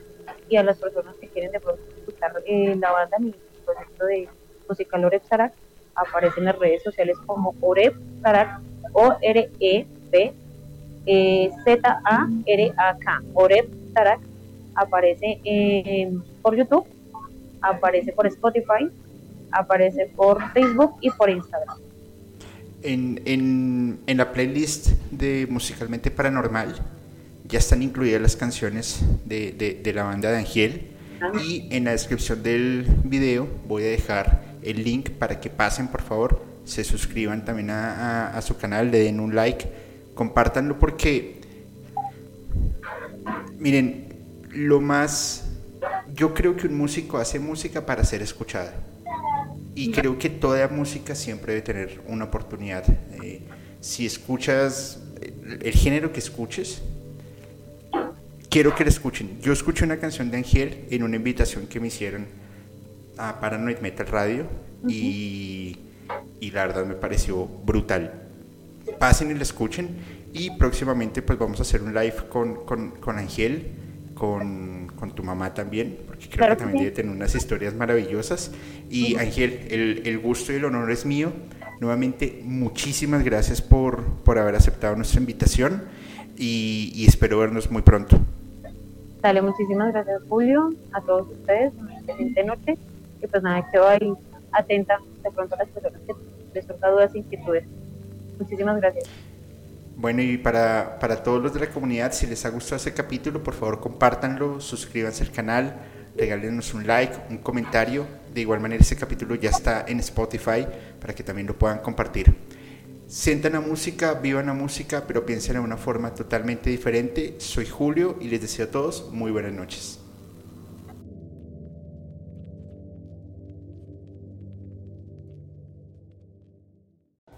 B: y a las personas que quieren de pronto escuchar la banda, mi proyecto de musical Oreb Sarak, aparece en las redes sociales como Oreb Sarak, O-R-E-B eh, Z-A-R-A-K, Oreb Sarak, aparece por YouTube, aparece por Spotify, aparece por Facebook y por Instagram.
A: En, en, en, la playlist de Musicalmente Paranormal ya están incluidas las canciones de, de, la banda de Angel y en la descripción del video voy a dejar el link para que pasen por favor, se suscriban también a, a, su canal, le den un like, compártanlo porque miren, lo más, yo creo que un músico hace música para ser escuchada y creo que toda música siempre debe tener una oportunidad. Eh, si escuchas el, género que escuches, quiero que la escuchen. Yo escuché una canción de Angel en una invitación que me hicieron a Paranoid Metal Radio y, y, la verdad me pareció brutal. Pasen y la escuchen y próximamente pues vamos a hacer un live con, con, con Angel, con con tu mamá también, porque creo que también debe tener unas historias maravillosas. Y Ángel, el, el, gusto y el honor es mío. Nuevamente, muchísimas gracias por, por haber aceptado nuestra invitación y, espero vernos muy pronto.
B: Dale, muchísimas gracias Julio, a todos ustedes. excelente noche y pues nada, quedo ahí atenta de pronto a las personas que les surjan dudas e inquietudes. Muchísimas gracias.
A: Bueno, y para, para todos los de la comunidad, si les ha gustado este capítulo, por favor compártanlo, suscríbanse al canal, regálenos un like, un comentario. De igual manera, este capítulo ya está en Spotify para que también lo puedan compartir. Sientan la música, vivan la música, pero piensen de una forma totalmente diferente. Soy Julio y les deseo a todos muy buenas noches.